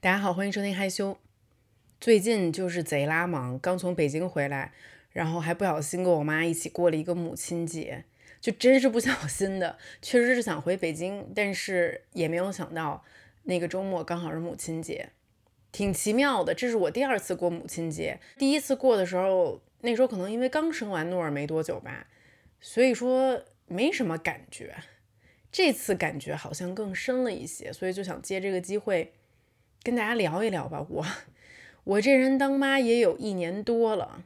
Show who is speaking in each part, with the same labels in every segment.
Speaker 1: 大家好，欢迎收听害羞。最近就是贼拉忙，刚从北京回来，然后还不小心跟我妈一起过了一个母亲节，就真是不小心的。确实是想回北京，但是也没有想到那个周末刚好是母亲节，挺奇妙的。这是我第二次过母亲节，第一次过的时候，那时候可能因为刚生完诺尔没多久吧，所以说没什么感觉。这次感觉好像更深了一些，所以就想借这个机会。跟大家聊一聊吧，我我这人当妈也有一年多了。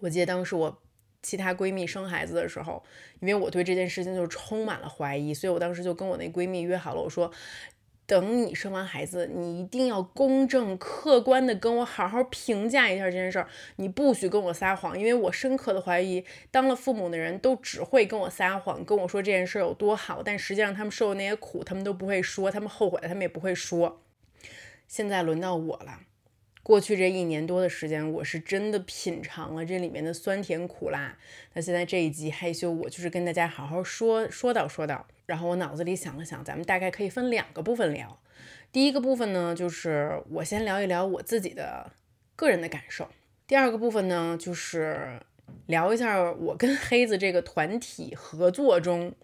Speaker 1: 我记得当时我其他闺蜜生孩子的时候，因为我对这件事情就充满了怀疑，所以我当时就跟我那闺蜜约好了，我说等你生完孩子，你一定要公正客观的跟我好好评价一下这件事儿，你不许跟我撒谎，因为我深刻的怀疑，当了父母的人都只会跟我撒谎，跟我说这件事儿有多好，但实际上他们受的那些苦，他们都不会说，他们后悔，他们也不会说。现在轮到我了。过去这一年多的时间，我是真的品尝了这里面的酸甜苦辣。那现在这一集害羞，我就是跟大家好好说说道说道。然后我脑子里想了想，咱们大概可以分两个部分聊。第一个部分呢，就是我先聊一聊我自己的个人的感受。第二个部分呢，就是聊一下我跟 黑子这个团体合作中，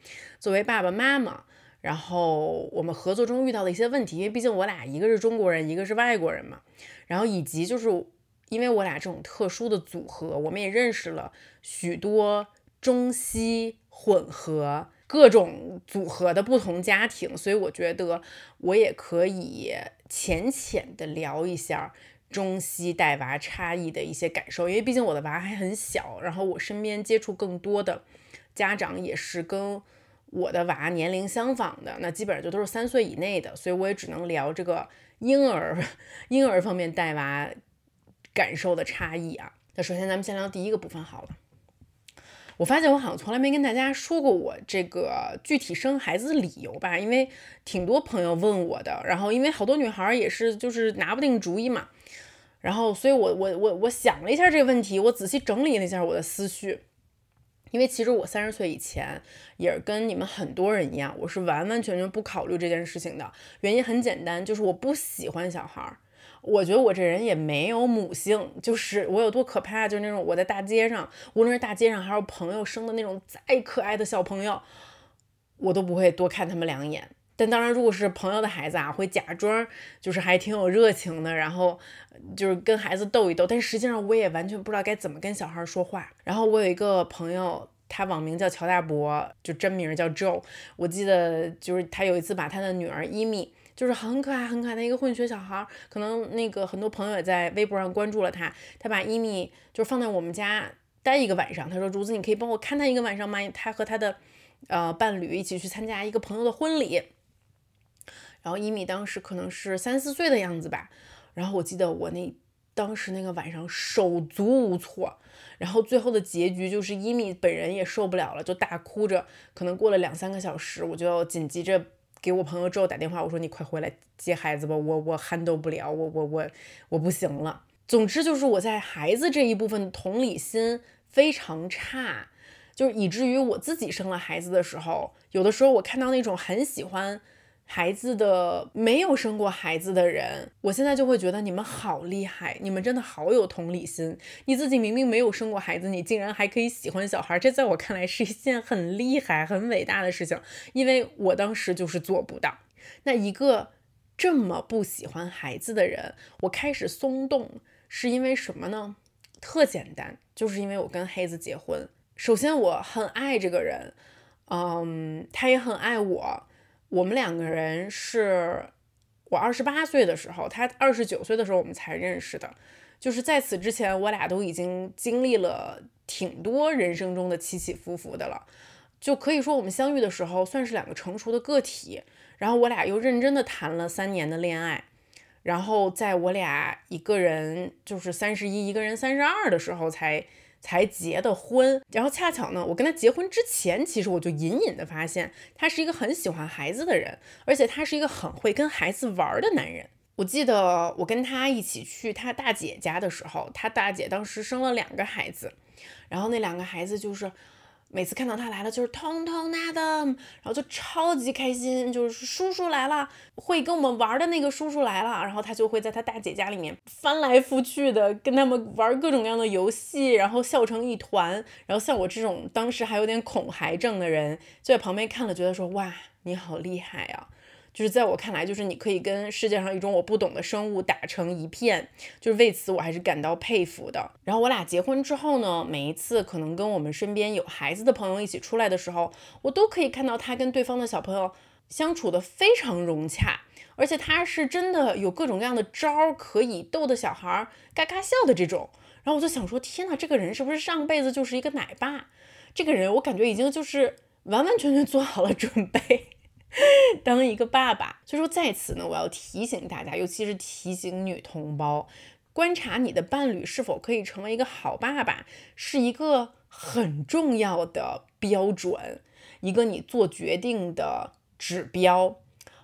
Speaker 1: 作为爸爸妈妈。然后我们合作中遇到的一些问题，因为毕竟我俩一个是中国人，一个是外国人嘛。然后以及就是因为我俩这种特殊的组合，我们也认识了许多中西混合各种组合的不同家庭，所以我觉得我也可以浅浅的聊一下中西带娃差异的一些感受，因为毕竟我的娃还很小，然后我身边接触更多的家长也是跟。我的娃年龄相仿的，那基本上就都是三岁以内的，所以我也只能聊这个婴儿 婴儿方面带娃感受的差异啊。那首先咱们先聊第一个部分好了。我发现我好像从来没跟大家说过我这个具体生孩子的理由吧，因为挺多朋友问我的，然后因为好多女孩也是就是拿不定主意嘛，然后所以我我我我想了一下这个问题，我仔细整理了一下我的思绪。因为其实我三十岁以前也是跟你们很多人一样，我是完完全全不考虑这件事情的。原因很简单，就是我不喜欢小孩儿。我觉得我这人也没有母性，就是我有多可怕，就是那种我在大街上，无论是大街上还是朋友生的那种再可爱的小朋友，我都不会多看他们两眼。但当然，如果是朋友的孩子啊，会假装就是还挺有热情的，然后就是跟孩子逗一逗。但实际上，我也完全不知道该怎么跟小孩说话。然后我有一个朋友，他网名叫乔大伯，就真名叫 Joe。我记得就是他有一次把他的女儿伊米，就是很可爱很可爱的一个混血小孩，可能那个很多朋友也在微博上关注了他。他把伊米就放在我们家待一个晚上，他说：“竹子，你可以帮我看他一个晚上吗？”他和他的呃伴侣一起去参加一个朋友的婚礼。然后伊米当时可能是三四岁的样子吧，然后我记得我那当时那个晚上手足无措，然后最后的结局就是伊米本人也受不了了，就大哭着。可能过了两三个小时，我就要紧急着给我朋友之后打电话，我说你快回来接孩子吧，我我 handle 不了，我我我我不行了。总之就是我在孩子这一部分同理心非常差，就是以至于我自己生了孩子的时候，有的时候我看到那种很喜欢。孩子的没有生过孩子的人，我现在就会觉得你们好厉害，你们真的好有同理心。你自己明明没有生过孩子，你竟然还可以喜欢小孩，这在我看来是一件很厉害、很伟大的事情。因为我当时就是做不到。那一个这么不喜欢孩子的人，我开始松动，是因为什么呢？特简单，就是因为我跟黑子结婚。首先，我很爱这个人，嗯，他也很爱我。我们两个人是我二十八岁的时候，他二十九岁的时候我们才认识的。就是在此之前，我俩都已经经历了挺多人生中的起起伏伏的了。就可以说，我们相遇的时候算是两个成熟的个体。然后我俩又认真的谈了三年的恋爱。然后在我俩一个人就是三十一，一个人三十二的时候才。才才结的婚，然后恰巧呢，我跟他结婚之前，其实我就隐隐的发现他是一个很喜欢孩子的人，而且他是一个很会跟孩子玩的男人。我记得我跟他一起去他大姐家的时候，他大姐当时生了两个孩子，然后那两个孩子就是每次看到他来了，就是通通 Adam，然后就超级开心，就是叔叔来了，会跟我们玩的那个叔叔来了，然后他就会在他大姐家里面翻来覆去的跟他们玩各种各样的游戏，然后笑成一团。然后像我这种当时还有点恐孩症的人，就在旁边看了，觉得说哇，你好厉害啊！就是在我看来，就是你可以跟世界上一种我不懂的生物打成一片，就是为此我还是感到佩服的。然后我俩结婚之后呢，每一次可能跟我们身边有孩子的朋友一起出来的时候，我都可以看到他跟对方的小朋友相处的非常融洽，而且他是真的有各种各样的招儿可以逗得小孩嘎嘎笑的这种。然后我就想说，天呐，这个人是不是上辈子就是一个奶爸？这个人我感觉已经就是完完全全做好了准备。当一个爸爸，所以说在此呢，我要提醒大家，尤其是提醒女同胞，观察你的伴侣是否可以成为一个好爸爸，是一个很重要的标准，一个你做决定的指标。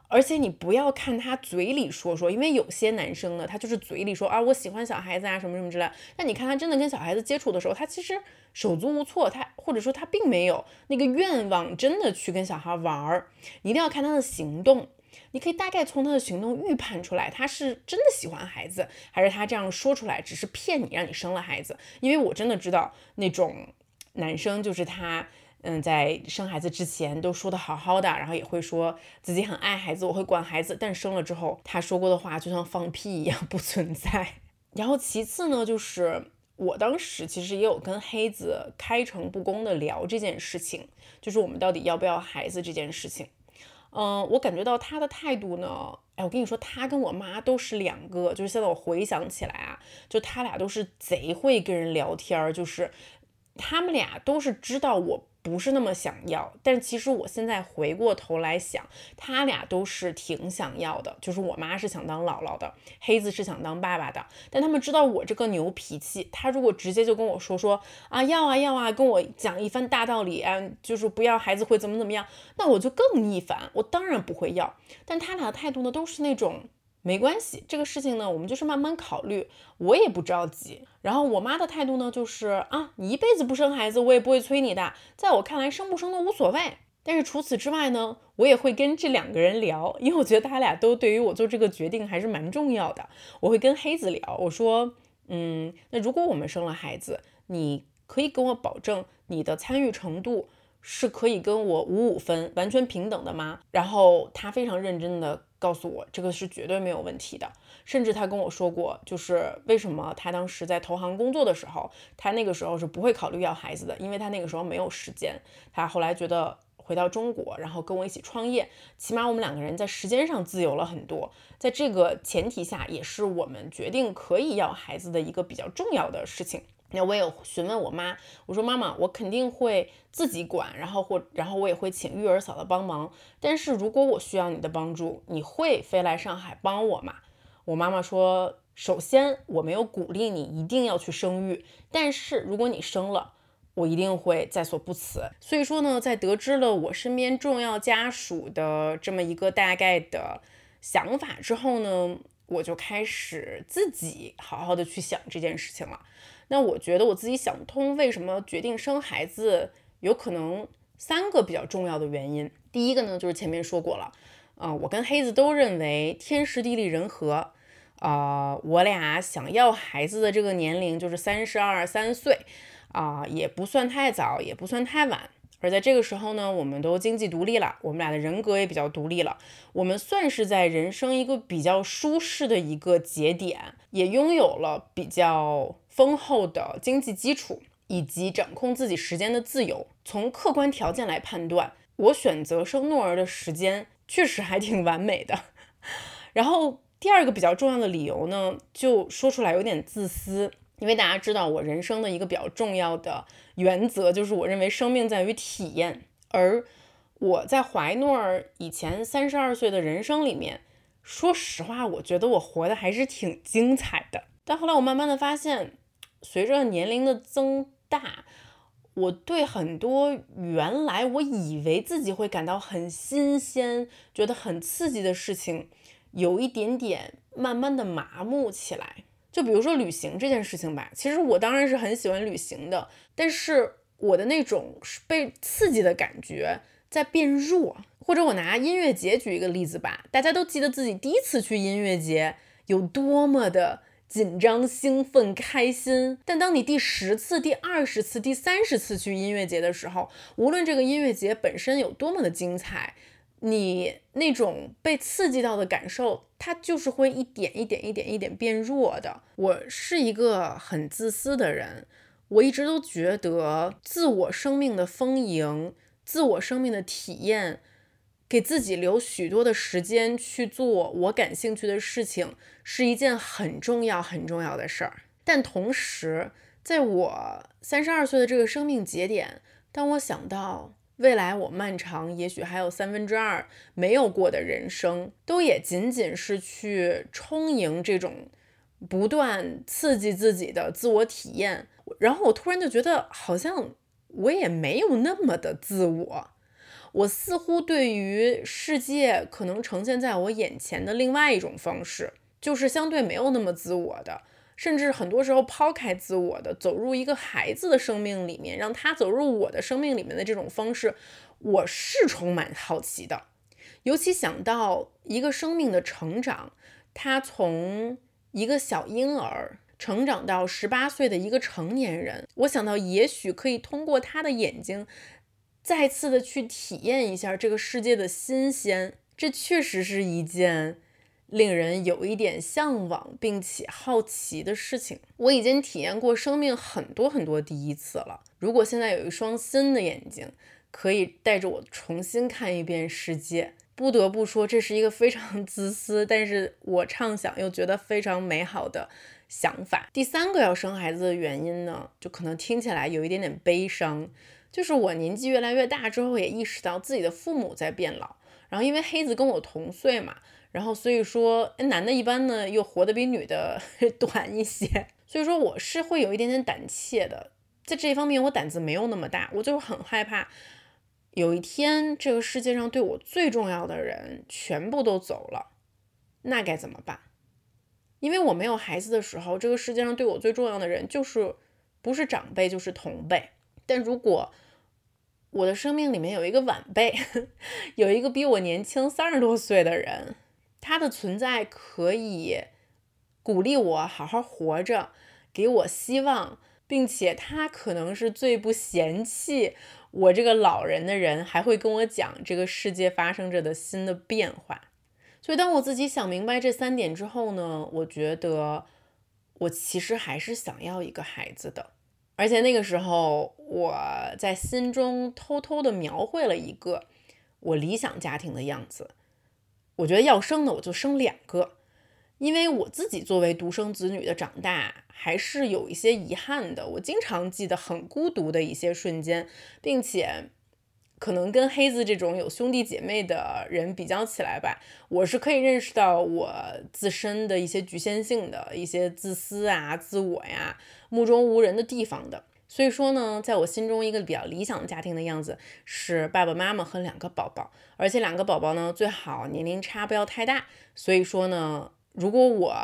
Speaker 1: 而且你不要看他嘴里说说，因为有些男生呢，他就是嘴里说啊，我喜欢小孩子啊，什么什么之类。但你看他真的跟小孩子接触的时候，他其实手足无措，他或者说他并没有那个愿望，真的去跟小孩玩儿。一定要看他的行动，你可以大概从他的行动预判出来，他是真的喜欢孩子，还是他这样说出来只是骗你，让你生了孩子。因为我真的知道那种男生，就是他。嗯，在生孩子之前都说的好好的，然后也会说自己很爱孩子，我会管孩子。但生了之后，他说过的话就像放屁一样 不存在。然后其次呢，就是我当时其实也有跟黑子开诚布公的聊这件事情，就是我们到底要不要孩子这件事情。嗯，我感觉到他的态度呢，哎，我跟你说，他跟我妈都是两个，就是现在我回想起来啊，就他俩都是贼会跟人聊天儿，就是他们俩都是知道我。不是那么想要，但其实我现在回过头来想，他俩都是挺想要的。就是我妈是想当姥姥的，黑子是想当爸爸的。但他们知道我这个牛脾气，他如果直接就跟我说说啊要啊要啊，跟我讲一番大道理啊，就是不要孩子会怎么怎么样，那我就更逆反，我当然不会要。但他俩的态度呢，都是那种。没关系，这个事情呢，我们就是慢慢考虑，我也不着急。然后我妈的态度呢，就是啊，你一辈子不生孩子，我也不会催你的。在我看来，生不生都无所谓。但是除此之外呢，我也会跟这两个人聊，因为我觉得他俩都对于我做这个决定还是蛮重要的。我会跟黑子聊，我说，嗯，那如果我们生了孩子，你可以跟我保证你的参与程度是可以跟我五五分，完全平等的吗？然后他非常认真的。告诉我这个是绝对没有问题的，甚至他跟我说过，就是为什么他当时在投行工作的时候，他那个时候是不会考虑要孩子的，因为他那个时候没有时间。他后来觉得回到中国，然后跟我一起创业，起码我们两个人在时间上自由了很多。在这个前提下，也是我们决定可以要孩子的一个比较重要的事情。那我也询问我妈，我说妈妈，我肯定会自己管，然后或然后我也会请育儿嫂的帮忙。但是如果我需要你的帮助，你会飞来上海帮我吗？我妈妈说，首先我没有鼓励你一定要去生育，但是如果你生了，我一定会在所不辞。所以说呢，在得知了我身边重要家属的这么一个大概的想法之后呢，我就开始自己好好的去想这件事情了。那我觉得我自己想不通，为什么决定生孩子，有可能三个比较重要的原因。第一个呢，就是前面说过了，啊，我跟黑子都认为天时地利人和，啊，我俩想要孩子的这个年龄就是三十二三岁，啊，也不算太早，也不算太晚。而在这个时候呢，我们都经济独立了，我们俩的人格也比较独立了，我们算是在人生一个比较舒适的一个节点，也拥有了比较丰厚的经济基础，以及掌控自己时间的自由。从客观条件来判断，我选择生诺儿的时间确实还挺完美的。然后第二个比较重要的理由呢，就说出来有点自私。因为大家知道，我人生的一个比较重要的原则就是，我认为生命在于体验。而我在怀诺儿以前三十二岁的人生里面，说实话，我觉得我活的还是挺精彩的。但后来我慢慢的发现，随着年龄的增大，我对很多原来我以为自己会感到很新鲜、觉得很刺激的事情，有一点点慢慢的麻木起来。就比如说旅行这件事情吧，其实我当然是很喜欢旅行的，但是我的那种被刺激的感觉在变弱。或者我拿音乐节举一个例子吧，大家都记得自己第一次去音乐节有多么的紧张、兴奋、开心。但当你第十次、第二十次、第三十次去音乐节的时候，无论这个音乐节本身有多么的精彩，你那种被刺激到的感受，它就是会一点一点、一点一点变弱的。我是一个很自私的人，我一直都觉得自我生命的丰盈、自我生命的体验。给自己留许多的时间去做我感兴趣的事情，是一件很重要很重要的事儿。但同时，在我三十二岁的这个生命节点，当我想到未来我漫长，也许还有三分之二没有过的人生，都也仅仅是去充盈这种不断刺激自己的自我体验，然后我突然就觉得，好像我也没有那么的自我。我似乎对于世界可能呈现在我眼前的另外一种方式，就是相对没有那么自我的，甚至很多时候抛开自我的，走入一个孩子的生命里面，让他走入我的生命里面的这种方式，我是充满好奇的。尤其想到一个生命的成长，他从一个小婴儿成长到十八岁的一个成年人，我想到也许可以通过他的眼睛。再次的去体验一下这个世界的新鲜，这确实是一件令人有一点向往并且好奇的事情。我已经体验过生命很多很多第一次了。如果现在有一双新的眼睛，可以带着我重新看一遍世界，不得不说这是一个非常 自私，但是我畅想又觉得非常美好的想法。第三个要生孩子的原因呢，就可能听起来有一点点悲伤。就是我年纪越来越大之后，也意识到自己的父母在变老。然后因为黑子跟我同岁嘛，然后所以说男的一般呢又活得比女的 短一些，所以说我是会有一点点胆怯的。在这一方面，我胆子没有那么大，我就是很害怕有一天这个世界上对我最重要的人全部都走了，那该怎么办？因为我没有孩子的时候，这个世界上对我最重要的人就是不是长辈就是同辈。但如果我的生命里面有一个晚辈，有一个比我年轻三十多岁的人，他的存在可以鼓励我好好活着，给我希望，并且他可能是最不嫌弃我这个老人的人，还会跟我讲这个世界发生着的新的变化。所以，当我自己想明白这三点之后呢，我觉得我其实还是想要一个孩子的。而且那个时候，我在心中偷偷的描绘了一个我理想家庭的样子。我觉得要生的我就生两个，因为我自己作为独生子女的长大，还是有一些遗憾的。我经常记得很孤独的一些瞬间，并且。可能跟黑子这种有兄弟姐妹的人比较起来吧，我是可以认识到我自身的一些局限性的一些自私啊、自我呀、目中无人的地方的。所以说呢，在我心中一个比较理想的家庭的样子是爸爸妈妈和两个宝宝，而且两个宝宝呢最好年龄差不要太大。所以说呢，如果我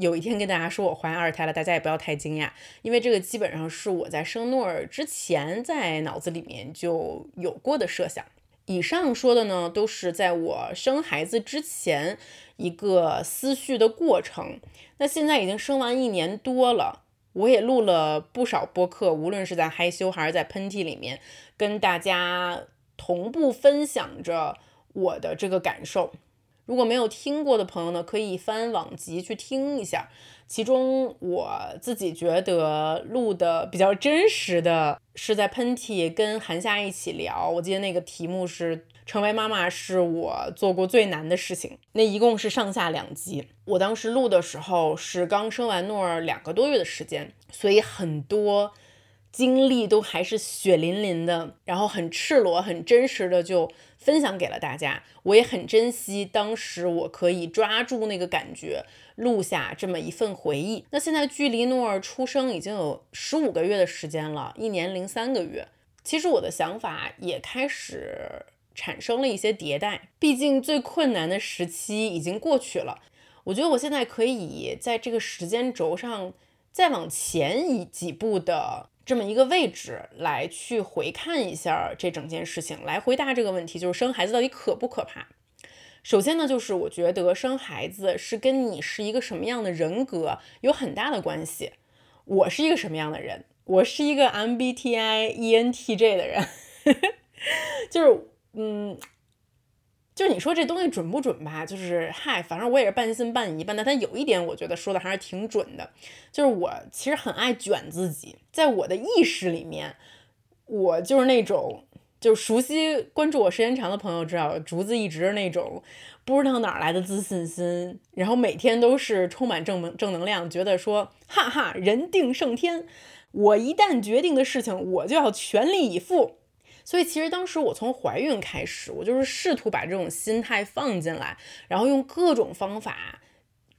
Speaker 1: 有一天跟大家说我怀二胎了，大家也不要太惊讶，因为这个基本上是我在生诺尔之前在脑子里面就有过的设想。以上说的呢，都是在我生孩子之前一个思绪的过程。那现在已经生完一年多了，我也录了不少播客，无论是在害羞还是在喷嚏里面，跟大家同步分享着我的这个感受。如果没有听过的朋友呢，可以翻往集去听一下。其中我自己觉得录的比较真实的是在喷嚏跟韩夏一起聊，我记得那个题目是“成为妈妈是我做过最难的事情”。那一共是上下两集。我当时录的时候是刚生完诺儿两个多月的时间，所以很多。经历都还是血淋淋的，然后很赤裸、很真实的就分享给了大家。我也很珍惜当时我可以抓住那个感觉，录下这么一份回忆。那现在距离诺儿出生已经有十五个月的时间了，一年零三个月。其实我的想法也开始产生了一些迭代，毕竟最困难的时期已经过去了。我觉得我现在可以在这个时间轴上。再往前一几步的这么一个位置来去回看一下这整件事情，来回答这个问题，就是生孩子到底可不可怕？首先呢，就是我觉得生孩子是跟你是一个什么样的人格有很大的关系。我是一个什么样的人？我是一个 MBTI ENTJ 的人，就是嗯。就是你说这东西准不准吧？就是嗨，反正我也是半信半疑吧。但他有一点，我觉得说的还是挺准的。就是我其实很爱卷自己，在我的意识里面，我就是那种，就是熟悉关注我时间长的朋友知道，竹子一直那种不知道哪来的自信心，然后每天都是充满正能正能量，觉得说哈哈，人定胜天，我一旦决定的事情，我就要全力以赴。所以其实当时我从怀孕开始，我就是试图把这种心态放进来，然后用各种方法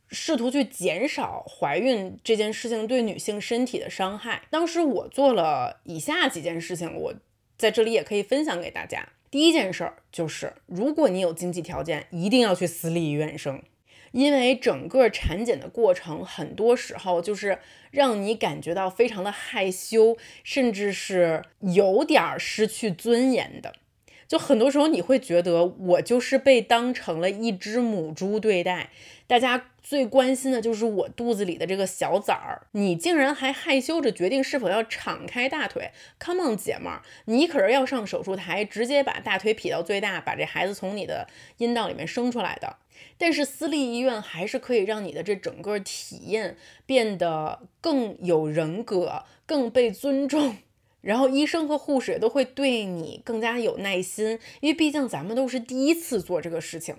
Speaker 1: 试图去减少怀孕这件事情对女性身体的伤害。当时我做了以下几件事情，我在这里也可以分享给大家。第一件事儿就是，如果你有经济条件，一定要去私立医院生。因为整个产检的过程，很多时候就是让你感觉到非常的害羞，甚至是有点失去尊严的。就很多时候你会觉得，我就是被当成了一只母猪对待。大家最关心的就是我肚子里的这个小崽儿，你竟然还害羞着决定是否要敞开大腿？Come on，姐们儿，你可是要上手术台，直接把大腿劈到最大，把这孩子从你的阴道里面生出来的。但是私立医院还是可以让你的这整个体验变得更有人格、更被尊重，然后医生和护士也都会对你更加有耐心，因为毕竟咱们都是第一次做这个事情，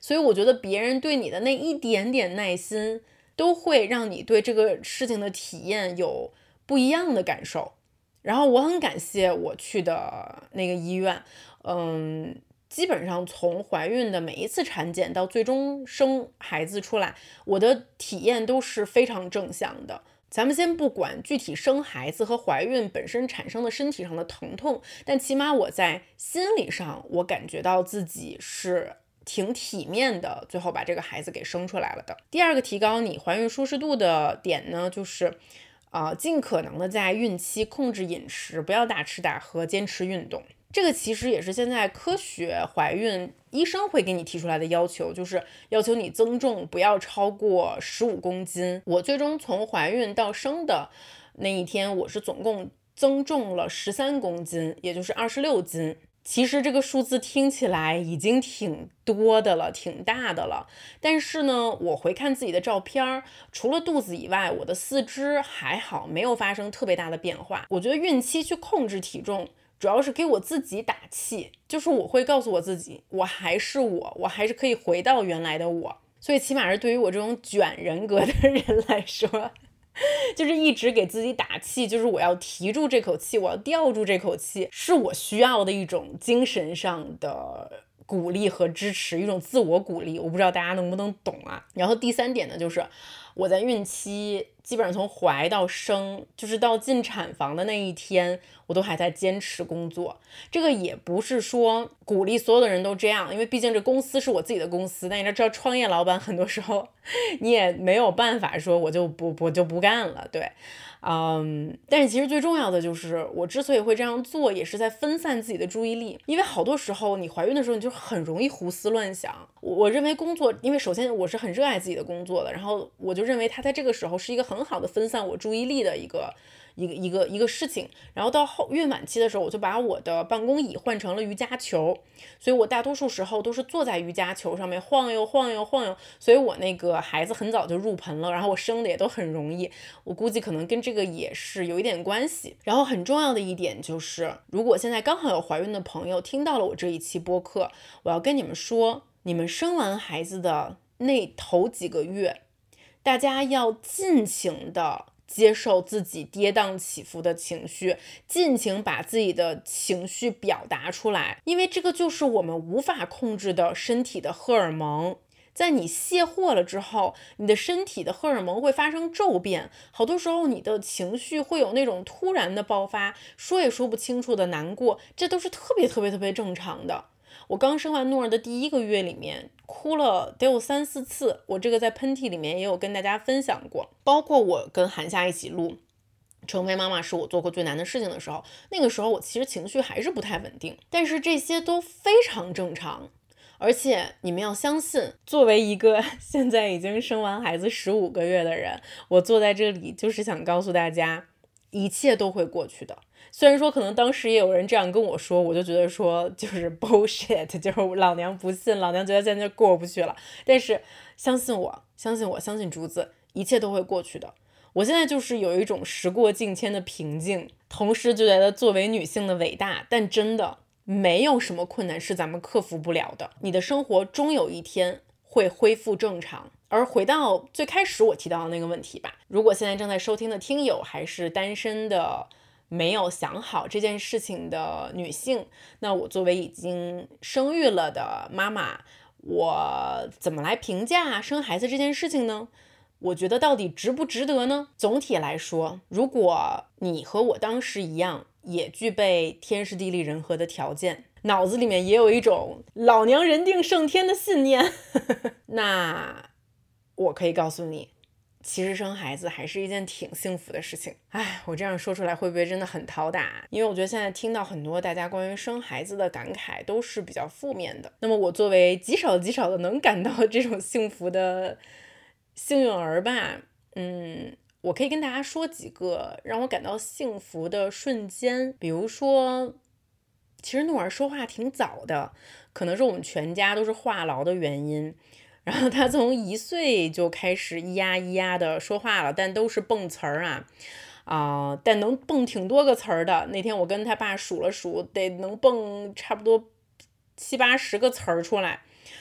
Speaker 1: 所以我觉得别人对你的那一点点耐心，都会让你对这个事情的体验有不一样的感受。然后我很感谢我去的那个医院，嗯。基本上从怀孕的每一次产检到最终生孩子出来，我的体验都是非常正向的。咱们先不管具体生孩子和怀孕本身产生的身体上的疼痛，但起码我在心理上，我感觉到自己是挺体面的，最后把这个孩子给生出来了的。第二个提高你怀孕舒适度的点呢，就是啊，尽可能的在孕期控制饮食，不要大吃大喝，坚持运动。这个其实也是现在科学怀孕医生会给你提出来的要求，就是要求你增重不要超过十五公斤。我最终从怀孕到生的那一天，我是总共增重了十三公斤，也就是二十六斤。其实这个数字听起来已经挺多的了，挺大的了。但是呢，我回看自己的照片儿，除了肚子以外，我的四肢还好，没有发生特别大的变化。我觉得孕期去控制体重。主要是给我自己打气，就是我会告诉我自己，我还是我，我还是可以回到原来的我。所以起码是对于我这种卷人格的人来说，就是一直给自己打气，就是我要提住这口气，我要吊住这口气，是我需要的一种精神上的鼓励和支持，一种自我鼓励。我不知道大家能不能懂啊。然后第三点呢，就是我在孕期。基本上从怀到生，就是到进产房的那一天，我都还在坚持工作。这个也不是说鼓励所有的人都这样，因为毕竟这公司是我自己的公司。但你知道，创业老板很多时候 你也没有办法说我就不我就不干了，对。嗯，但是其实最重要的就是，我之所以会这样做，也是在分散自己的注意力。因为好多时候，你怀孕的时候，你就很容易胡思乱想。我认为工作，因为首先我是很热爱自己的工作的，然后我就认为它在这个时候是一个很好的分散我注意力的一个。一个一个一个事情，然后到后孕晚期的时候，我就把我的办公椅换成了瑜伽球，所以我大多数时候都是坐在瑜伽球上面晃悠晃悠晃悠，所以我那个孩子很早就入盆了，然后我生的也都很容易，我估计可能跟这个也是有一点关系。然后很重要的一点就是，如果现在刚好有怀孕的朋友听到了我这一期播客，我要跟你们说，你们生完孩子的那头几个月，大家要尽情的。接受自己跌宕起伏的情绪，尽情把自己的情绪表达出来，因为这个就是我们无法控制的身体的荷尔蒙。在你卸货了之后，你的身体的荷尔蒙会发生骤变，好多时候你的情绪会有那种突然的爆发，说也说不清楚的难过，这都是特别特别特别正常的。我刚生完诺儿的第一个月里面，哭了得有三四次。我这个在喷嚏里面也有跟大家分享过，包括我跟韩夏一起录，成为妈妈是我做过最难的事情的时候，那个时候我其实情绪还是不太稳定，但是这些都非常正常。而且你们要相信，作为一个 现在已经生完孩子十五个月的人，我坐在这里就是想告诉大家，一切都会过去的。虽然说可能当时也有人这样跟我说，我就觉得说就是 bullshit，就是老娘不信，老娘觉得现在过不去了。但是相信我，相信我，相信竹子，一切都会过去的。我现在就是有一种时过境迁的平静，同时就觉得作为女性的伟大。但真的没有什么困难是咱们克服不了的。你的生活终有一天会恢复正常。而回到最开始我提到的那个问题吧，如果现在正在收听的听友还是单身的，没有想好这件事情的女性，那我作为已经生育了的妈妈，我怎么来评价生孩子这件事情呢？我觉得到底值不值得呢？总体来说，如果你和我当时一样，也具备天时地利人和的条件，脑子里面也有一种老娘人定胜天的信念，那我可以告诉你，其实生孩子还是一件挺幸福的事情。哎，我这样说出来会不会真的很讨打？因为我觉得现在听到很多大家关于生孩子的感慨都是比较负面的。那么我作为极少极少的能感到这种幸福的。幸运儿吧，嗯，我可以跟大家说几个让我感到幸福的瞬间。比如说，其实诺儿说话挺早的，可能是我们全家都是话痨的原因。然后他从一岁就开始咿呀咿呀的说话了，但都是蹦词儿啊，啊，但能蹦挺多个词儿的。那天我跟他爸数了数，得能蹦差不多七八十个词儿出来。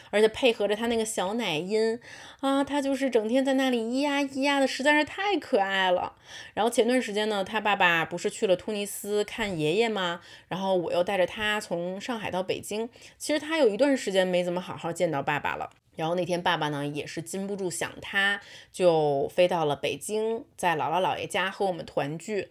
Speaker 1: 而且配合着他那个小奶音啊，他就是整天在那里咿呀咿呀的，实在是太可爱了。然后前段时间呢，他爸爸不是去了突尼斯看爷爷吗？然后我又带着他从上海到北京，其实他有一段时间没怎么好好见到爸爸了。然后那天爸爸呢也是禁不住想他，就飞到了北京，在姥姥姥爷家和我们团聚。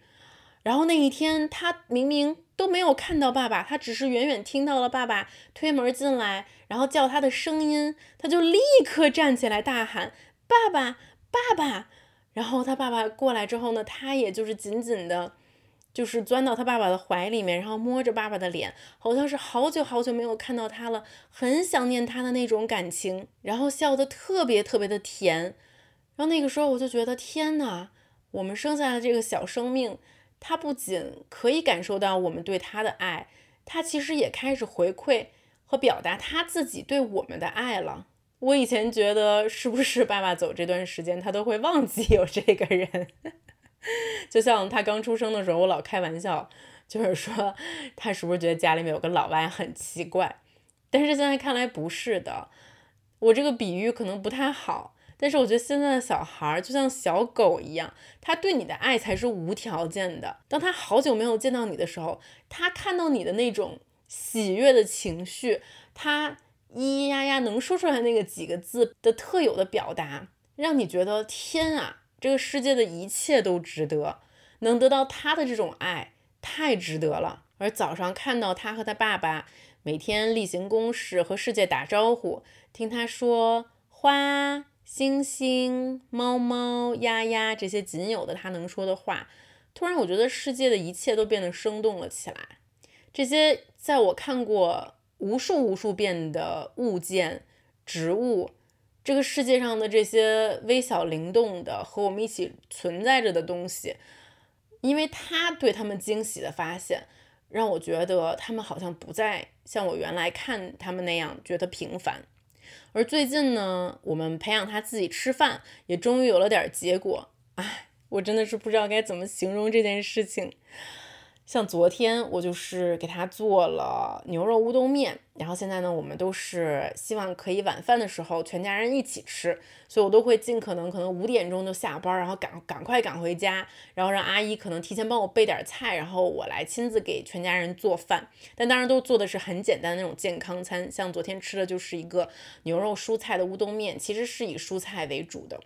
Speaker 1: 然后那一天他明明。都没有看到爸爸，他只是远远听到了爸爸推门进来，然后叫他的声音，他就立刻站起来大喊：“爸爸，爸爸！”然后他爸爸过来之后呢，他也就是紧紧的，就是钻到他爸爸的怀里面，然后摸着爸爸的脸，好像是好久好久没有看到他了，很想念他的那种感情，然后笑得特别特别的甜。然后那个时候我就觉得，天呐，我们生下的这个小生命。他不仅可以感受到我们对他的爱，他其实也开始回馈和表达他自己对我们的爱了。我以前觉得是不是爸爸走这段时间，他都会忘记有这个人。就像他刚出生的时候，我老开玩笑，就是说他是不是觉得家里面有个老外很奇怪？但是现在看来不是的，我这个比喻可能不太好。但是我觉得现在的小孩儿就像小狗一样，他对你的爱才是无条件的。当他好久没有见到你的时候，他看到你的那种喜悦的情绪，他咿咿呀呀能说出来那个几个字的特有的表达，让你觉得天啊，这个世界的一切都值得，能得到他的这种爱太值得了。而早上看到他和他爸爸每天例行公事和世界打招呼，听他说花。星星、猫猫、鸭鸭这些仅有的他能说的话，突然我觉得世界的一切都变得生动了起来。这些在我看过无数无数遍的物件、植物，这个世界上的这些微小灵动的和我们一起存在着的东西，因为他对他们惊喜的发现，让我觉得他们好像不再像我原来看他们那样觉得平凡。而最近呢，我们培养他自己吃饭，也终于有了点结果。唉，我真的是不知道该怎么形容这件事情。像昨天我就是给他做了牛肉乌冬面，然后现在呢，我们都是希望可以晚饭的时候全家人一起吃，所以我都会尽可能可能五点钟就下班，然后赶赶快赶回家，然后让阿姨可能提前帮我备点菜，然后我来亲自给全家人做饭。但当然都做的是很简单那种健康餐，像昨天吃的就是一个牛肉蔬菜的乌冬面，其实是以蔬菜为主的。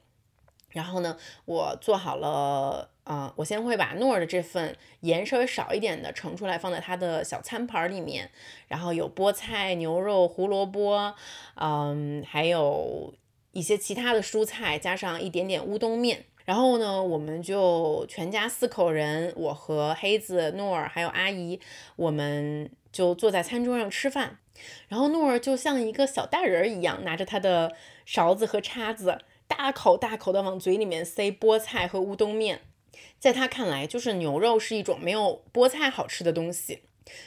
Speaker 1: 然后呢，我做好了。啊，我先会把诺儿的这份盐稍微少一点的盛出来，放在他的小餐盘里面。然后有菠菜、牛肉、胡萝卜，嗯，还有一些其他的蔬菜，加上一点点乌冬面。然后呢，我们就全家四口人，我和黑子、诺尔还有阿姨，我们就坐在餐桌上吃饭。然后诺尔就像一个小大人一样，拿着他的勺子和叉子，大口大口的往嘴里面塞菠菜和乌冬面。在他看来，就是牛肉是一种没有菠菜好吃的东西。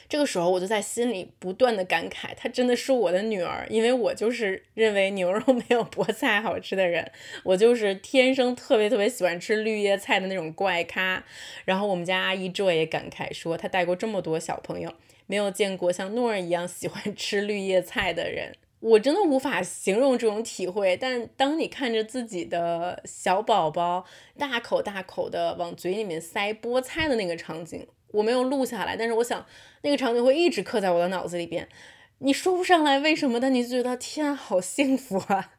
Speaker 1: 这个时候，我就在心里不断的感慨，她真的是我的女儿，因为我就是认为牛肉没有菠菜好吃的人，我就是天生特别特别喜欢吃绿叶菜的那种怪咖。然后我们家阿姨 Joy 也感慨说，她带过这么多小朋友，没有见过像诺儿一样喜欢吃绿叶菜的人。我真的无法形容这种体会，但当你看着自己的小宝宝大口大口的往嘴里面塞菠菜的那个场景。我没有录下来，但是我想那个场景会一直刻在我的脑子里边。你说不上来为什么，但你就觉得天好幸福啊！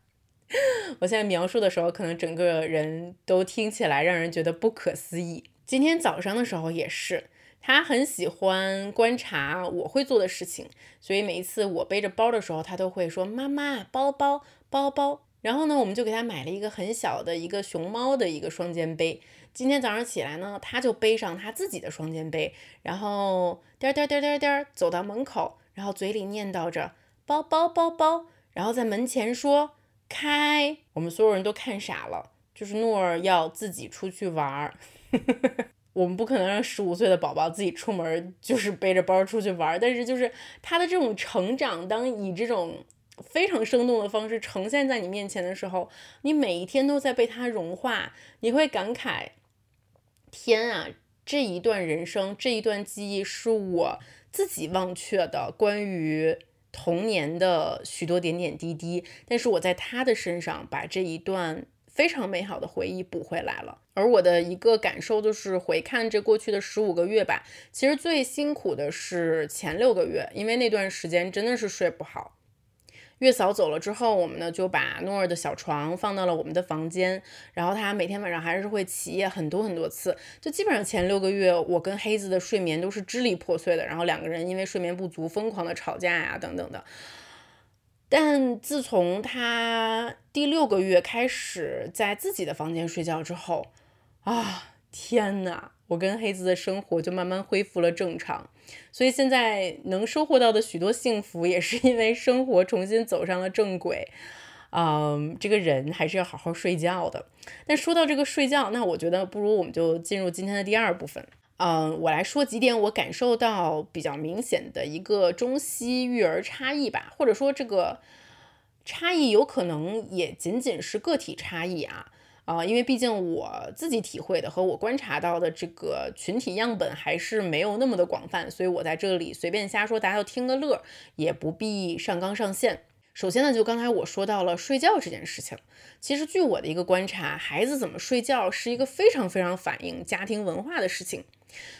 Speaker 1: 我现在描述的时候，可能整个人都听起来让人觉得不可思议。今天早上的时候也是，他很喜欢观察我会做的事情，所以每一次我背着包的时候，他都会说妈妈包包包包。然后呢，我们就给他买了一个很小的一个熊猫的一个双肩背。今天早上起来呢，他就背上他自己的双肩背，然后颠颠颠颠颠走到门口，然后嘴里念叨着包包包包，然后在门前说开。我们所有人都看傻了，就是诺儿要自己出去玩儿，我们不可能让十五岁的宝宝自己出门就是背着包出去玩儿，但是就是他的这种成长，当以这种非常生动的方式呈现在你面前的时候，你每一天都在被他融化，你会感慨。天啊，这一段人生，这一段记忆是我自己忘却的，关于童年的许多点点滴滴。但是我在他的身上把这一段非常美好的回忆补回来了。而我的一个感受就是，回看这过去的十五个月吧，其实最辛苦的是前六个月，因为那段时间真的是睡不好。月嫂走了之后，我们呢就把诺尔的小床放到了我们的房间，然后他每天晚上还是会起夜很多很多次，就基本上前六个月，我跟黑子的睡眠都是支离破碎的，然后两个人因为睡眠不足疯狂的吵架呀等等的。但自从他第六个月开始在自己的房间睡觉之后，啊天呐！我跟黑子的生活就慢慢恢复了正常，所以现在能收获到的许多幸福，也是因为生活重新走上了正轨。嗯，这个人还是要好好睡觉的。但说到这个睡觉，那我觉得不如我们就进入今天的第二部分。嗯，我来说几点我感受到比较明显的一个中西育儿差异吧，或者说这个差异有可能也仅仅是个体差异啊。啊，因为毕竟我自己体会的和我观察到的这个群体样本还是没有那么的广泛，所以我在这里随便瞎说，大家就听个乐，也不必上纲上线。首先呢，就刚才我说到了睡觉这件事情，其实据我的一个观察，孩子怎么睡觉是一个非常非常反映家庭文化的事情。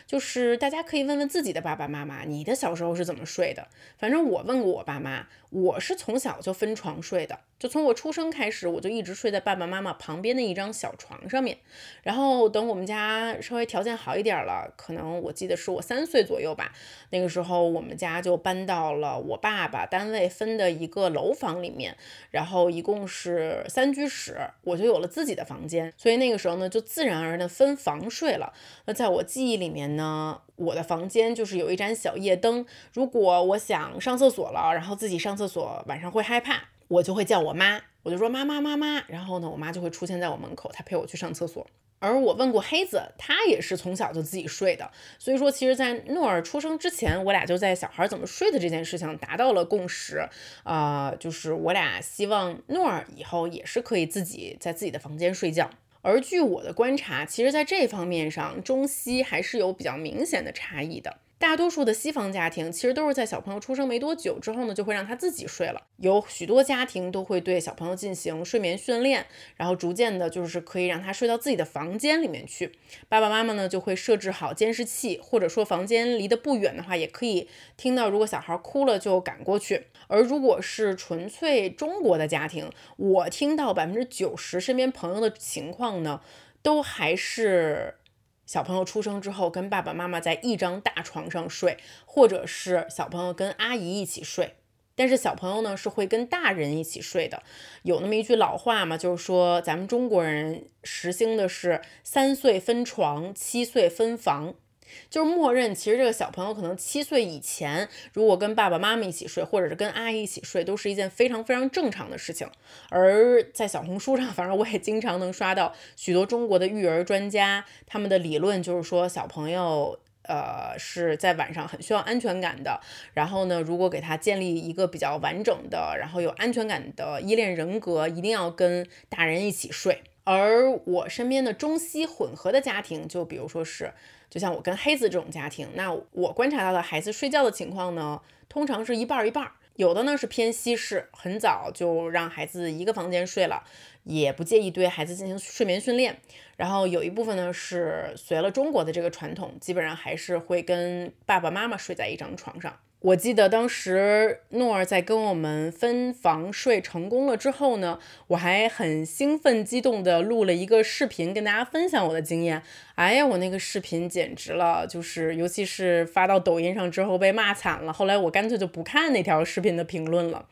Speaker 1: 就是大家可以问问自己的爸爸妈妈，你的小时候是怎么睡的？反正我问过我爸妈，我是从小就分床睡的，就从我出生开始，我就一直睡在爸爸妈妈旁边的一张小床上面。然后等我们家稍微条件好一点了，可能我记得是我三岁左右吧，那个时候我们家就搬到了我爸爸单位分的一个楼房里面，然后一共是三居室，我就有了自己的房间。所以那个时候呢，就自然而然的分房睡了。那在我记忆。里面呢，我的房间就是有一盏小夜灯。如果我想上厕所了，然后自己上厕所晚上会害怕，我就会叫我妈，我就说妈妈妈妈，然后呢，我妈就会出现在我门口，她陪我去上厕所。而我问过黑子，他也是从小就自己睡的。所以说，其实，在诺尔出生之前，我俩就在小孩怎么睡的这件事情达到了共识。啊，就是我俩希望诺尔以后也是可以自己在自己的房间睡觉。而据我的观察，其实在这方面上，中西还是有比较明显的差异的。大多数的西方家庭其实都是在小朋友出生没多久之后呢，就会让他自己睡了。有许多家庭都会对小朋友进行睡眠训练，然后逐渐的就是可以让他睡到自己的房间里面去。爸爸妈妈呢就会设置好监视器，或者说房间离得不远的话，也可以听到如果小孩哭了就赶过去。而如果是纯粹中国的家庭，我听到百分之九十身边朋友的情况呢，都还是。小朋友出生之后，跟爸爸妈妈在一张大床上睡，或者是小朋友跟阿姨一起睡。但是小朋友呢是会跟大人一起睡的。有那么一句老话嘛，就是说咱们中国人实行的是三岁分床，七岁分房。就是默认，其实这个小朋友可能七岁以前，如果跟爸爸妈妈一起睡，或者是跟阿姨一起睡，都是一件非常非常正常的事情。而在小红书上，反正我也经常能刷到许多中国的育儿专家，他们的理论就是说，小朋友呃是在晚上很需要安全感的。然后呢，如果给他建立一个比较完整的，然后有安全感的依恋人格，一定要跟大人一起睡。而我身边的中西混合的家庭，就比如说是。就像我跟黑子这种家庭，那我观察到的孩子睡觉的情况呢，通常是一半儿一半儿，有的呢是偏西式，很早就让孩子一个房间睡了，也不介意对孩子进行睡眠训练。然后有一部分呢是随了中国的这个传统，基本上还是会跟爸爸妈妈睡在一张床上。我记得当时诺儿在跟我们分房睡成功了之后呢，我还很兴奋激动的录了一个视频跟大家分享我的经验。哎呀，我那个视频简直了，就是尤其是发到抖音上之后被骂惨了。后来我干脆就不看那条视频的评论了。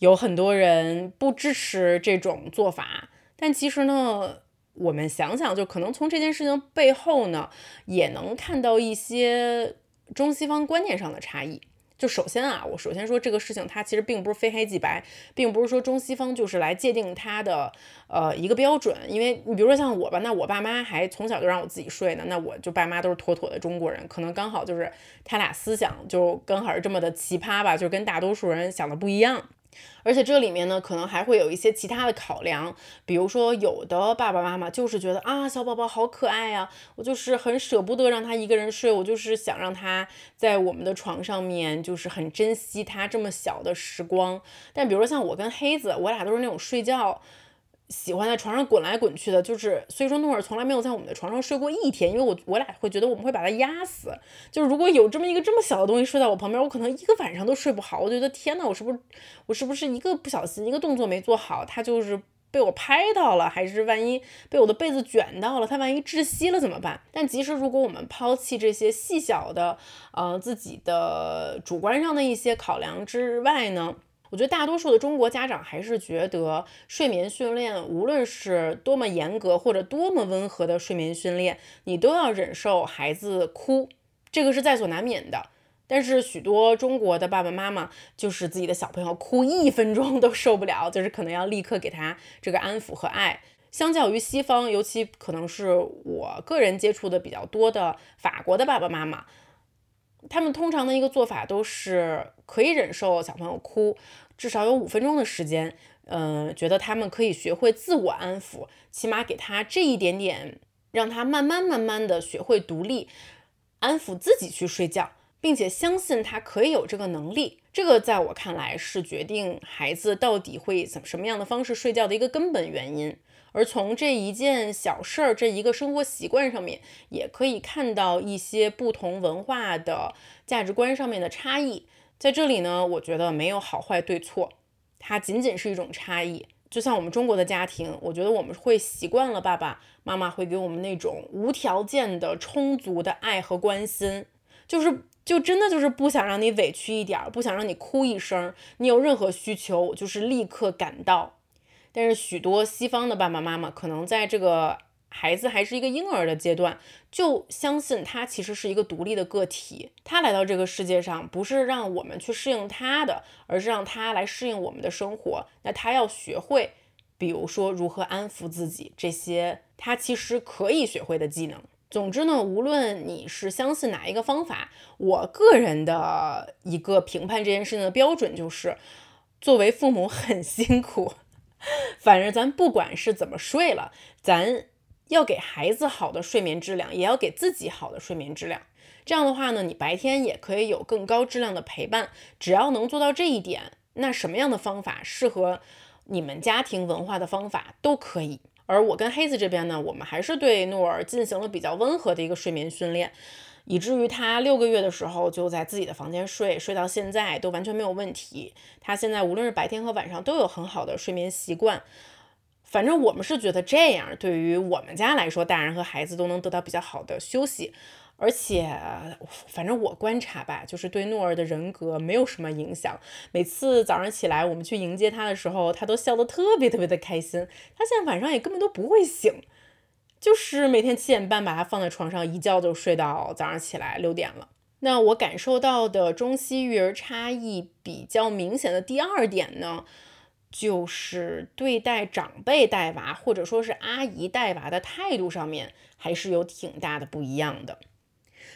Speaker 1: 有很多人不支持这种做法，但其实呢，我们想想，就可能从这件事情背后呢，也能看到一些中西方观念上的差异。就首先啊，我首先说这个事情，它其实并不是非黑即白，并不是说中西方就是来界定它的呃一个标准。因为你比如说像我吧，那我爸妈还从小就让我自己睡呢，那我就爸妈都是妥妥的中国人，可能刚好就是他俩思想就刚好是这么的奇葩吧，就跟大多数人想的不一样。而且这里面呢，可能还会有一些其他的考量，比如说有的爸爸妈妈就是觉得啊，小宝宝好可爱呀，我就是很舍不得让他一个人睡，我就是想让他在我们的床上面，就是很珍惜他这么小的时光。但比如说像我跟黑子，我俩都是那种睡觉。喜欢在床上滚来滚去的，就是所以说诺尔从来没有在我们的床上睡过一天，因为我我俩会觉得我们会把他压死。就是如果有这么一个这么小的东西睡在我旁边，我可能一个晚上都睡不好。我觉得天呐，我是不是我是不是一个不小心一个动作没做好，他就是被我拍到了，还是万一被我的被子卷到了，他万一窒息了怎么办？但其实如果我们抛弃这些细小的呃自己的主观上的一些考量之外呢？我觉得大多数的中国家长还是觉得睡眠训练，无论是多么严格或者多么温和的睡眠训练，你都要忍受孩子哭，这个是在所难免的。但是许多中国的爸爸妈妈就是自己的小朋友哭一分钟都受不了，就是可能要立刻给他这个安抚和爱。相较于西方，尤其可能是我个人接触的比较多的法国的爸爸妈妈。他们通常的一个做法都是可以忍受小朋友哭，至少有五分钟的时间，嗯，觉得他们可以学会自我安抚，起码给他这一点点，让他慢慢慢慢的学会独立，安抚自己去睡觉，并且相信他可以有这个能力。这个在我看来是决定孩子到底会怎什么样的方式睡觉的一个根本原因。而从这一件小事儿，这一个生活习惯上面，也可以看到一些不同文化的价值观上面的差异。在这里呢，我觉得没有好坏对错，它仅仅是一种差异。就像我们中国的家庭，我觉得我们会习惯了爸爸妈妈会给我们那种无条件的充足的爱和关心，就是就真的就是不想让你委屈一点儿，不想让你哭一声，你有任何需求，就是立刻赶到。但是许多西方的爸爸妈妈可能在这个孩子还是一个婴儿的阶段，就相信他其实是一个独立的个体。他来到这个世界上不是让我们去适应他的，而是让他来适应我们的生活。那他要学会，比如说如何安抚自己，这些他其实可以学会的技能。总之呢，无论你是相信哪一个方法，我个人的一个评判这件事情的标准就是，作为父母很辛苦。反正咱不管是怎么睡了，咱要给孩子好的睡眠质量，也要给自己好的睡眠质量。这样的话呢，你白天也可以有更高质量的陪伴。只要能做到这一点，那什么样的方法适合你们家庭文化的方法都可以。而我跟黑子这边呢，我们还是对诺尔进行了比较温和的一个睡眠训练。以至于他六个月的时候就在自己的房间睡，睡到现在都完全没有问题。他现在无论是白天和晚上都有很好的睡眠习惯。反正我们是觉得这样，对于我们家来说，大人和孩子都能得到比较好的休息。而且反正我观察吧，就是对诺儿的人格没有什么影响。每次早上起来我们去迎接他的时候，他都笑得特别特别的开心。他现在晚上也根本都不会醒，就是每天七点半把他放在床上，一觉就睡到早上起来六点了。那我感受到的中西育儿差异比较明显的第二点呢？就是对待长辈带娃，或者说是阿姨带娃的态度上面，还是有挺大的不一样的。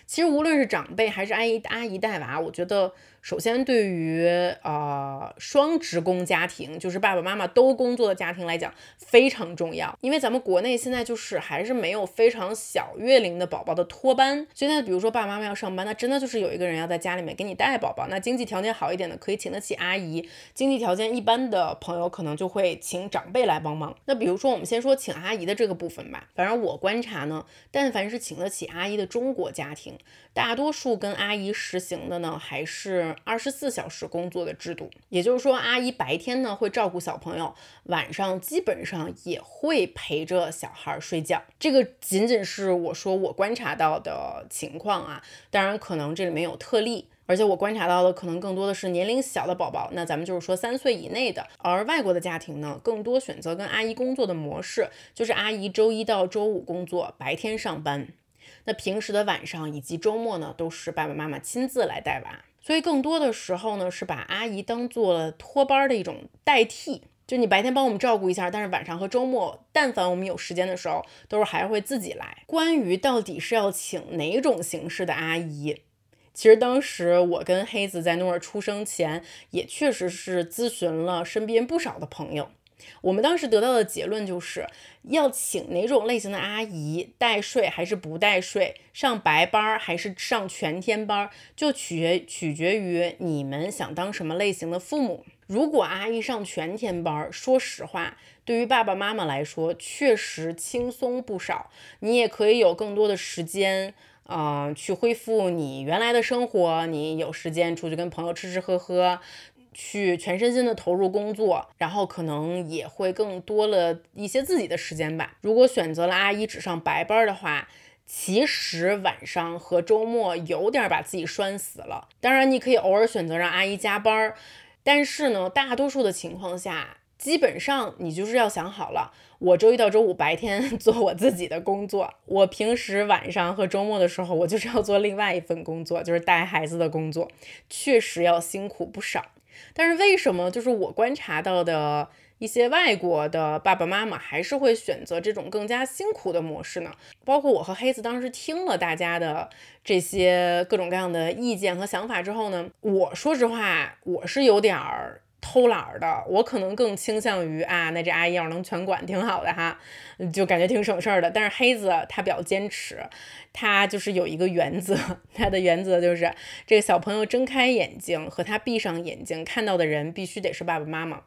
Speaker 1: 其实无论是长辈还是阿姨阿姨带娃，我觉得。首先，对于呃双职工家庭，就是爸爸妈妈都工作的家庭来讲，非常重要。因为咱们国内现在就是还是没有非常小月龄的宝宝的托班。现在比如说爸爸妈妈要上班，那真的就是有一个人要在家里面给你带宝宝。那经济条件好一点的，可以请得起阿姨；经济条件一般的朋友，可能就会请长辈来帮忙。那比如说，我们先说请阿姨的这个部分吧。反正我观察呢，但凡是请得起阿姨的中国家庭，大多数跟阿姨实行的呢，还是。二十四小时工作的制度，也就是说，阿姨白天呢会照顾小朋友，晚上基本上也会陪着小孩睡觉。这个仅仅是我说我观察到的情况啊，当然可能这里面有特例，而且我观察到的可能更多的是年龄小的宝宝。那咱们就是说三岁以内的，而外国的家庭呢，更多选择跟阿姨工作的模式，就是阿姨周一到周五工作，白天上班，那平时的晚上以及周末呢，都是爸爸妈妈亲自来带娃。所以更多的时候呢，是把阿姨当做了托班的一种代替，就你白天帮我们照顾一下，但是晚上和周末，但凡我们有时间的时候，都是还会自己来。关于到底是要请哪种形式的阿姨，其实当时我跟黑子在诺尔出生前，也确实是咨询了身边不少的朋友。我们当时得到的结论就是要请哪种类型的阿姨带睡还是不带睡，上白班还是上全天班，就取决取决于你们想当什么类型的父母。如果阿姨上全天班，说实话，对于爸爸妈妈来说确实轻松不少，你也可以有更多的时间，啊，去恢复你原来的生活，你有时间出去跟朋友吃吃喝喝。去全身心的投入工作，然后可能也会更多了一些自己的时间吧。如果选择了阿姨只上白班的话，其实晚上和周末有点把自己拴死了。当然，你可以偶尔选择让阿姨加班，但是呢，大多数的情况下，基本上你就是要想好了，我周一到周五白天 做我自己的工作，我平时晚上和周末的时候，我就是要做另外一份工作，就是带孩子的工作，确实要辛苦不少。但是为什么就是我观察到的一些外国的爸爸妈妈还是会选择这种更加辛苦的模式呢？包括我和黑子当时听了大家的这些各种各样的意见和想法之后呢，我说实话我是有点儿。偷懒的，我可能更倾向于啊，那这阿姨要是能全管，挺好的哈，就感觉挺省事儿的。但是黑子他比较坚持，他就是有一个原则，他的原则就是这个小朋友睁开眼睛和他闭上眼睛看到的人必须得是爸爸妈妈，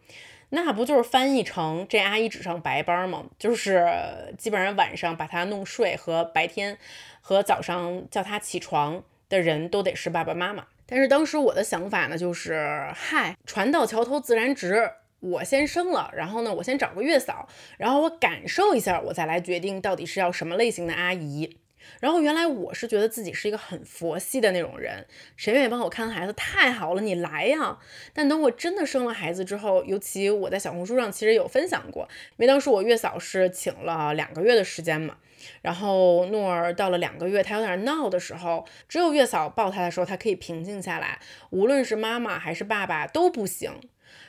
Speaker 1: 那不就是翻译成这阿姨只上白班吗？就是基本上晚上把他弄睡和白天和早上叫他起床的人都得是爸爸妈妈。但是当时我的想法呢，就是嗨，船到桥头自然直，我先生了，然后呢，我先找个月嫂，然后我感受一下，我再来决定到底是要什么类型的阿姨。然后原来我是觉得自己是一个很佛系的那种人，谁愿意帮我看孩子，太好了，你来呀。但等我真的生了孩子之后，尤其我在小红书上其实有分享过，因为当时我月嫂是请了两个月的时间嘛。然后诺儿到了两个月，他有点闹的时候，只有月嫂抱他的时候，他可以平静下来。无论是妈妈还是爸爸都不行。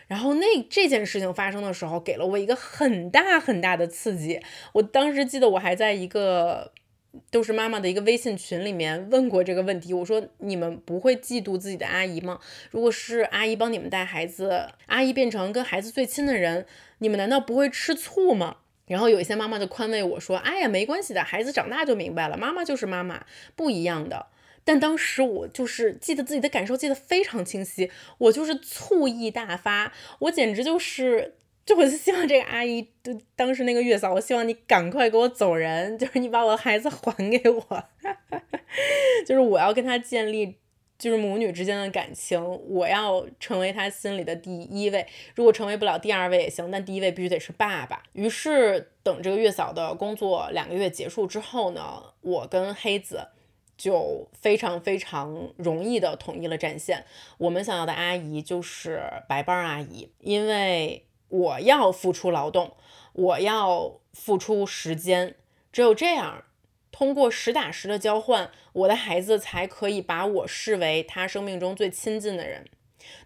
Speaker 1: 然后那这件事情发生的时候，给了我一个很大很大的刺激。我当时记得我还在一个都是妈妈的一个微信群里面问过这个问题，我说你们不会嫉妒自己的阿姨吗？如果是阿姨帮你们带孩子，阿姨变成跟孩子最亲的人，你们难道不会吃醋吗？然后有一些妈妈就宽慰我说：“哎呀，没关系的，孩子长大就明白了，妈妈就是妈妈，不一样的。”但当时我就是记得自己的感受，记得非常清晰，我就是醋意大发，我简直就是，就我就希望这个阿姨，就当时那个月嫂，我希望你赶快给我走人，就是你把我的孩子还给我，就是我要跟他建立。就是母女之间的感情，我要成为他心里的第一位。如果成为不了第二位也行，但第一位必须得是爸爸。于是等这个月嫂的工作两个月结束之后呢，我跟黑子就非常非常容易的统一了战线。我们想要的阿姨就是白班阿姨，因为我要付出劳动，我要付出时间，只有这样，通过实打实的交换，我的孩子才可以把我视为他生命中最亲近的人。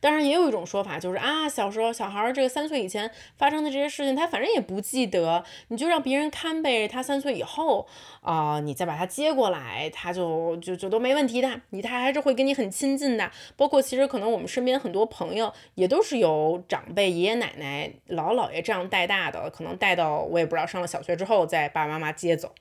Speaker 1: 当然，也有一种说法，就是啊，小时候小孩儿这个三岁以前发生的这些事情，他反正也不记得，你就让别人看呗。他三岁以后啊，你再把他接过来，他就就就都没问题的。你他还是会跟你很亲近的。包括其实可能我们身边很多朋友也都是由长辈爷爷奶奶、姥姥姥爷这样带大的，可能带到我也不知道上了小学之后再爸爸妈妈接走。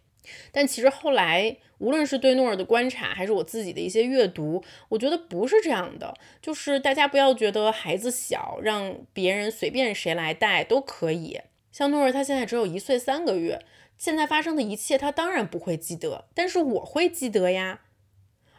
Speaker 1: 但其实后来，无论是对诺尔的观察，还是我自己的一些阅读，我觉得不是这样的。就是大家不要觉得孩子小，让别人随便谁来带都可以。像诺尔，他现在只有一岁三个月，现在发生的一切，他当然不会记得，但是我会记得呀。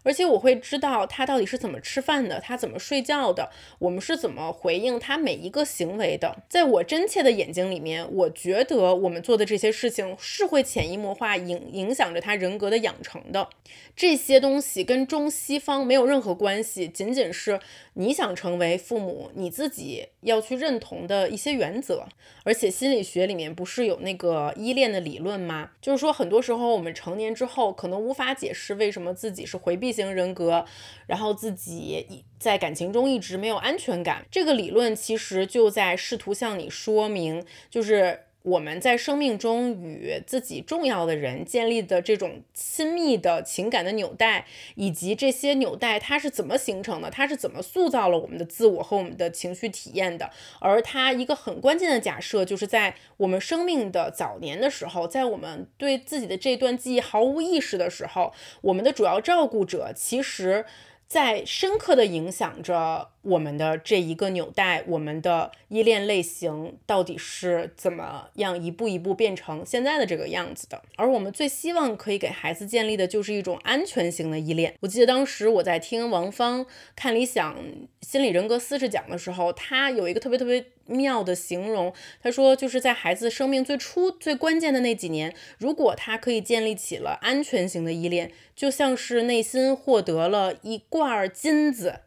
Speaker 1: 而且我会知道他到底是怎么吃饭的，他怎么睡觉的，我们是怎么回应他每一个行为的。在我真切的眼睛里面，我觉得我们做的这些事情是会潜移默化影影响着他人格的养成的。这些东西跟中西方没有任何关系，仅仅是你想成为父母，你自己要去认同的一些原则。而且心理学里面不是有那个依恋的理论吗？就是说，很多时候我们成年之后，可能无法解释为什么自己是回避型人格，然后自己在感情中一直没有安全感。这个理论其实就在试图向你说明，就是。我们在生命中与自己重要的人建立的这种亲密的情感的纽带，以及这些纽带它是怎么形成的，它是怎么塑造了我们的自我和我们的情绪体验的。而它一个很关键的假设，就是在我们生命的早年的时候，在我们对自己的这段记忆毫无意识的时候，我们的主要照顾者其实。在深刻的影响着我们的这一个纽带，我们的依恋类型到底是怎么样一步一步变成现在的这个样子的？而我们最希望可以给孩子建立的就是一种安全型的依恋。我记得当时我在听王芳看理想心理人格四十讲的时候，他有一个特别特别。妙的形容，他说就是在孩子生命最初最关键的那几年，如果他可以建立起了安全型的依恋，就像是内心获得了一罐金子，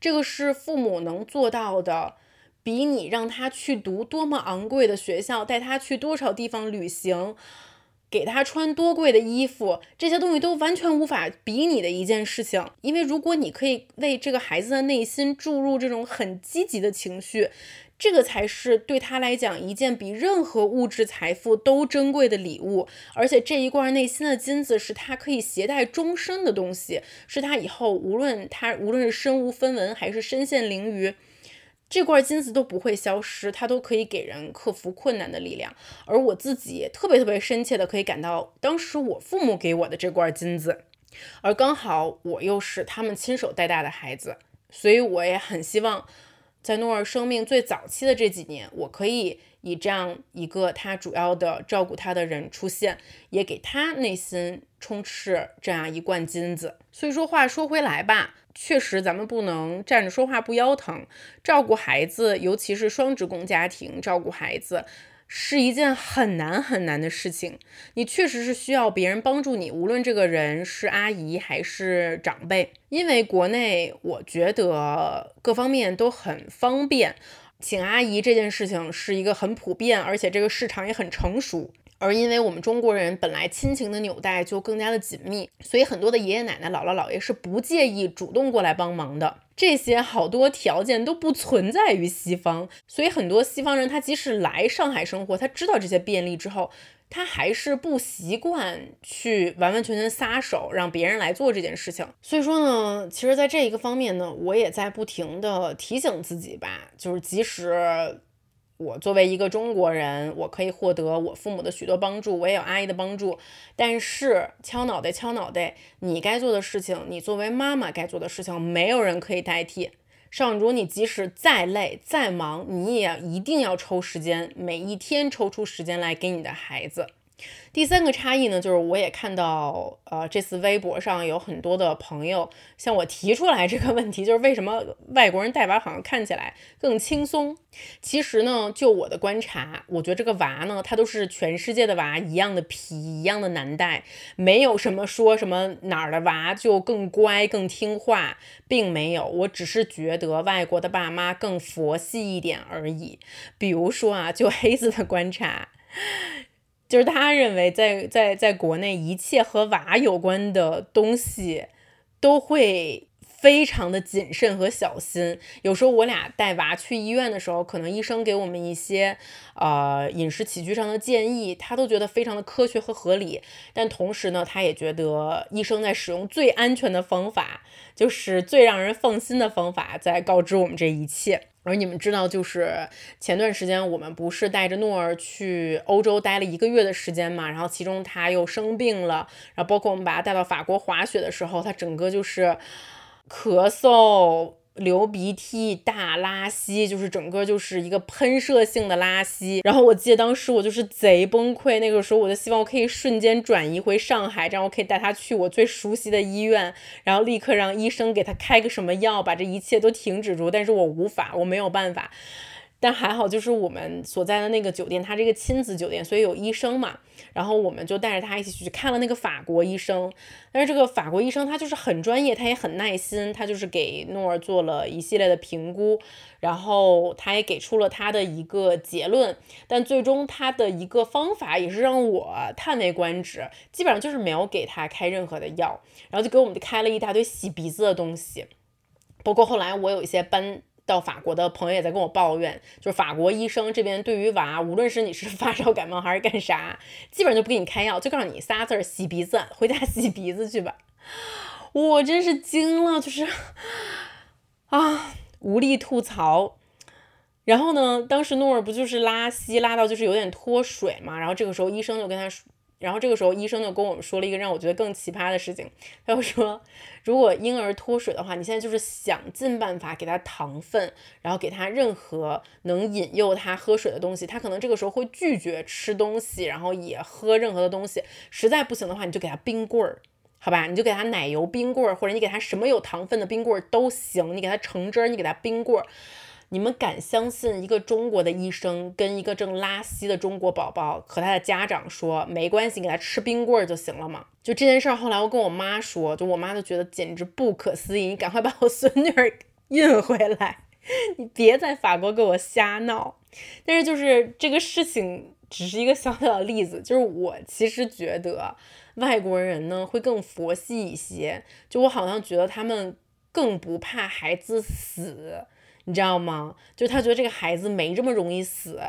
Speaker 1: 这个是父母能做到的，比你让他去读多么昂贵的学校，带他去多少地方旅行，给他穿多贵的衣服，这些东西都完全无法比拟的一件事情。因为如果你可以为这个孩子的内心注入这种很积极的情绪。这个才是对他来讲一件比任何物质财富都珍贵的礼物，而且这一罐内心的金子是他可以携带终身的东西，是他以后无论他无论是身无分文还是身陷囹圄，这罐金子都不会消失，他都可以给人克服困难的力量。而我自己特别特别深切的可以感到，当时我父母给我的这罐金子，而刚好我又是他们亲手带大的孩子，所以我也很希望。在诺尔生命最早期的这几年，我可以以这样一个他主要的照顾他的人出现，也给他内心充斥这样一罐金子。所以说话说回来吧，确实咱们不能站着说话不腰疼。照顾孩子，尤其是双职工家庭，照顾孩子。是一件很难很难的事情，你确实是需要别人帮助你，无论这个人是阿姨还是长辈。因为国内我觉得各方面都很方便，请阿姨这件事情是一个很普遍，而且这个市场也很成熟。而因为我们中国人本来亲情的纽带就更加的紧密，所以很多的爷爷奶奶、姥姥姥爷是不介意主动过来帮忙的。这些好多条件都不存在于西方，所以很多西方人他即使来上海生活，他知道这些便利之后，他还是不习惯去完完全全撒手让别人来做这件事情。所以说呢，其实在这一个方面呢，我也在不停的提醒自己吧，就是即使。我作为一个中国人，我可以获得我父母的许多帮助，我也有阿姨的帮助。但是敲脑袋，敲脑袋，你该做的事情，你作为妈妈该做的事情，没有人可以代替。上主，你即使再累再忙，你也一定要抽时间，每一天抽出时间来给你的孩子。第三个差异呢，就是我也看到，呃，这次微博上有很多的朋友向我提出来这个问题，就是为什么外国人带娃好像看起来更轻松？其实呢，就我的观察，我觉得这个娃呢，他都是全世界的娃一样的皮，一样的难带，没有什么说什么哪儿的娃就更乖、更听话，并没有。我只是觉得外国的爸妈更佛系一点而已。比如说啊，就黑子的观察。就是他认为，在在在国内，一切和娃有关的东西都会非常的谨慎和小心。有时候我俩带娃去医院的时候，可能医生给我们一些呃饮食起居上的建议，他都觉得非常的科学和合理。但同时呢，他也觉得医生在使用最安全的方法，就是最让人放心的方法，在告知我们这一切。而你们知道，就是前段时间我们不是带着诺儿去欧洲待了一个月的时间嘛，然后其中他又生病了，然后包括我们把他带到法国滑雪的时候，他整个就是咳嗽。流鼻涕、大拉稀，就是整个就是一个喷射性的拉稀。然后我记得当时我就是贼崩溃，那个时候我就希望我可以瞬间转移回上海，这样我可以带他去我最熟悉的医院，然后立刻让医生给他开个什么药，把这一切都停止住。但是我无法，我没有办法。但还好，就是我们所在的那个酒店，它这个亲子酒店，所以有医生嘛。然后我们就带着他一起去看了那个法国医生。但是这个法国医生他就是很专业，他也很耐心，他就是给诺儿做了一系列的评估，然后他也给出了他的一个结论。但最终他的一个方法也是让我叹为观止，基本上就是没有给他开任何的药，然后就给我们开了一大堆洗鼻子的东西，包括后来我有一些斑。到法国的朋友也在跟我抱怨，就是法国医生这边对于娃，无论是你是 发烧感冒还是干啥，基本上就不给你开药，就告诉你仨字儿：洗鼻子，回家 洗鼻子去吧。我真是惊了，就是啊，无力吐槽。然后呢，当时诺尔不就是拉稀拉到就是有点脱水嘛，然后这个时候医生就跟他说。然后这个时候，医生就跟我们说了一个让我觉得更奇葩的事情。他就说，如果婴儿脱水的话，你现在就是想尽办法给他糖分，然后给他任何能引诱他喝水的东西。他可能这个时候会拒绝吃东西，然后也喝任何的东西。实在不行的话，你就给他冰棍儿，好吧？你就给他奶油冰棍儿，或者你给他什么有糖分的冰棍儿都行。你给他橙汁儿，你给他冰棍儿。你们敢相信一个中国的医生跟一个正拉稀的中国宝宝和他的家长说没关系，给他吃冰棍儿就行了吗？就这件事儿，后来我跟我妈说，就我妈就觉得简直不可思议。你赶快把我孙女儿运回来，你别在法国给我瞎闹。但是就是这个事情只是一个小小的例子，就是我其实觉得外国人呢会更佛系一些，就我好像觉得他们更不怕孩子死。你知道吗？就他觉得这个孩子没这么容易死，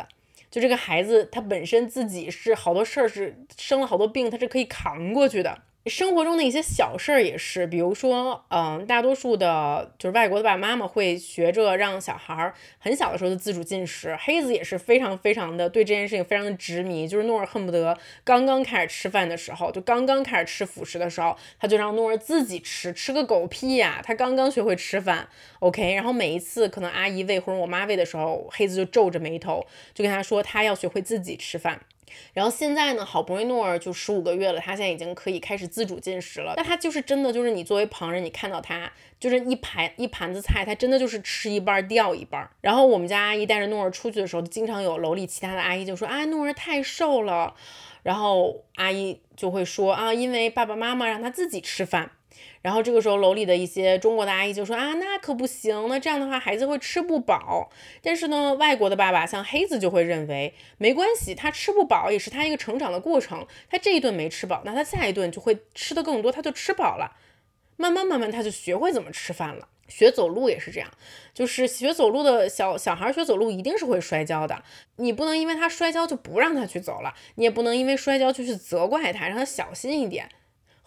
Speaker 1: 就这个孩子他本身自己是好多事儿是生了好多病，他是可以扛过去的。生活中的一些小事儿也是，比如说，嗯，大多数的，就是外国的爸爸妈妈会学着让小孩儿很小的时候就自主进食。黑子也是非常非常的对这件事情非常的执迷，就是诺尔恨不得刚刚开始吃饭的时候，就刚刚开始吃辅食的时候，他就让诺尔自己吃，吃个狗屁呀！他刚刚学会吃饭，OK。然后每一次可能阿姨喂或者我妈喂的时候，黑子就皱着眉头，就跟他说他要学会自己吃饭。然后现在呢，好不容易诺儿就十五个月了，他现在已经可以开始自主进食了。那他就是真的，就是你作为旁人，你看到他就是一盘一盘子菜，他真的就是吃一半掉一半。然后我们家阿姨带着诺儿出去的时候，经常有楼里其他的阿姨就说：“啊，诺儿太瘦了。”然后阿姨就会说：“啊，因为爸爸妈妈让他自己吃饭。”然后这个时候，楼里的一些中国的阿姨就说啊，那可不行，那这样的话孩子会吃不饱。但是呢，外国的爸爸像黑子就会认为没关系，他吃不饱也是他一个成长的过程。他这一顿没吃饱，那他下一顿就会吃的更多，他就吃饱了。慢慢慢慢，他就学会怎么吃饭了。学走路也是这样，就是学走路的小小孩学走路一定是会摔跤的。你不能因为他摔跤就不让他去走了，你也不能因为摔跤就去责怪他，让他小心一点。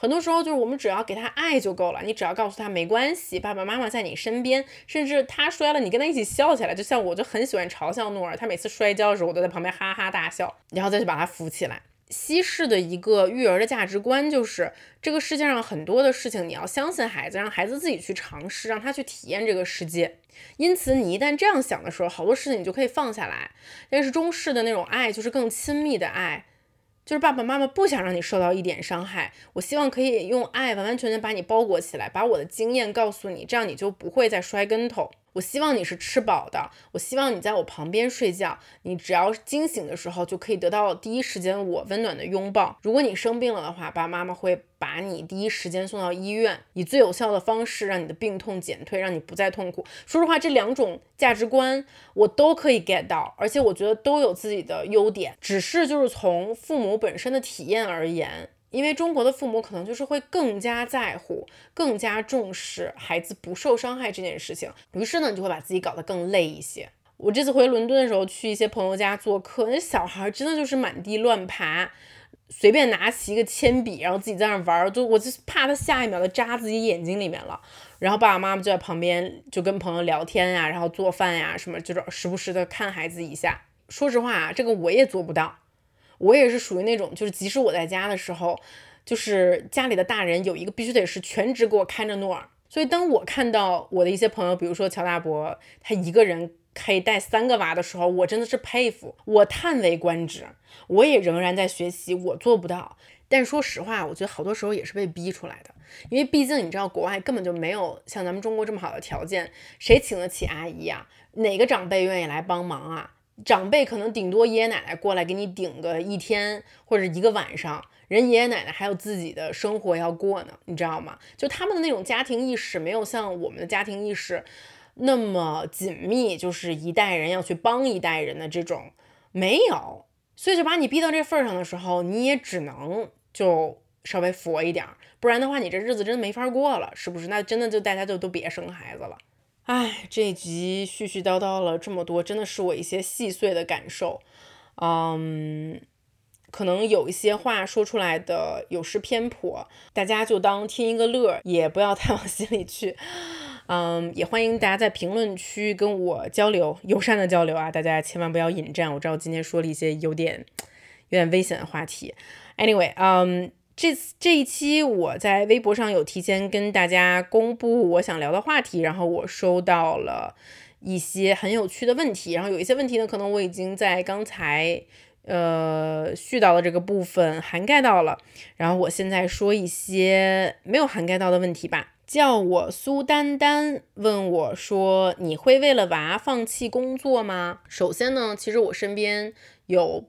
Speaker 1: 很多时候就是我们只要给他爱就够了，你只要告诉他没关系，爸爸妈妈在你身边，甚至他摔了，你跟他一起笑起来。就像我就很喜欢嘲笑诺尔，他每次摔跤的时候，我都在旁边哈哈大笑，然后再去把他扶起来。西式的一个育儿的价值观就是，这个世界上很多的事情你要相信孩子，让孩子自己去尝试，让他去体验这个世界。因此，你一旦这样想的时候，好多事情你就可以放下来。但是中式的那种爱就是更亲密的爱。就是爸爸妈妈不想让你受到一点伤害，我希望可以用爱完完全全把你包裹起来，把我的经验告诉你，这样你就不会再摔跟头。我希望你是吃饱的，我希望你在我旁边睡觉，你只要惊醒的时候就可以得到第一时间我温暖的拥抱。如果你生病了的话，爸爸妈妈会把你第一时间送到医院，以最有效的方式让你的病痛减退，让你不再痛苦。说实话，这两种价值观我都可以 get 到，而且我觉得都有自己的优点，只是就是从父母本身的体验而言。因为中国的父母可能就是会更加在乎、更加重视孩子不受伤害这件事情，于是呢，你就会把自己搞得更累一些。我这次回伦敦的时候，去一些朋友家做客，那小孩真的就是满地乱爬，随便拿起一个铅笔，然后自己在那玩，就我就怕他下一秒就扎自己眼睛里面了。然后爸爸妈妈就在旁边就跟朋友聊天呀，然后做饭呀什么，就是时不时的看孩子一下。说实话啊，这个我也做不到。我也是属于那种，就是即使我在家的时候，就是家里的大人有一个必须得是全职给我看着诺尔。所以当我看到我的一些朋友，比如说乔大伯，他一个人可以带三个娃的时候，我真的是佩服，我叹为观止。我也仍然在学习，我做不到。但说实话，我觉得好多时候也是被逼出来的，因为毕竟你知道，国外根本就没有像咱们中国这么好的条件，谁请得起阿姨呀？哪个长辈愿意来帮忙啊？长辈可能顶多爷爷奶奶过来给你顶个一天或者一个晚上，人爷爷奶奶还有自己的生活要过呢，你知道吗？就他们的那种家庭意识没有像我们的家庭意识那么紧密，就是一代人要去帮一代人的这种没有，所以就把你逼到这份上的时候，你也只能就稍微佛一点，不然的话你这日子真的没法过了，是不是？那真的就大家就都别生孩子了。唉，这一集絮絮叨叨了这么多，真的是我一些细碎的感受。嗯，可能有一些话说出来的有失偏颇，大家就当听一个乐，也不要太往心里去。嗯，也欢迎大家在评论区跟我交流，友善的交流啊，大家千万不要引战。我知道今天说了一些有点有点危险的话题。Anyway，嗯。这这一期我在微博上有提前跟大家公布我想聊的话题，然后我收到了一些很有趣的问题，然后有一些问题呢，可能我已经在刚才呃絮叨的这个部分涵盖到了，然后我现在说一些没有涵盖到的问题吧。叫我苏丹丹问我说：“你会为了娃放弃工作吗？”首先呢，其实我身边有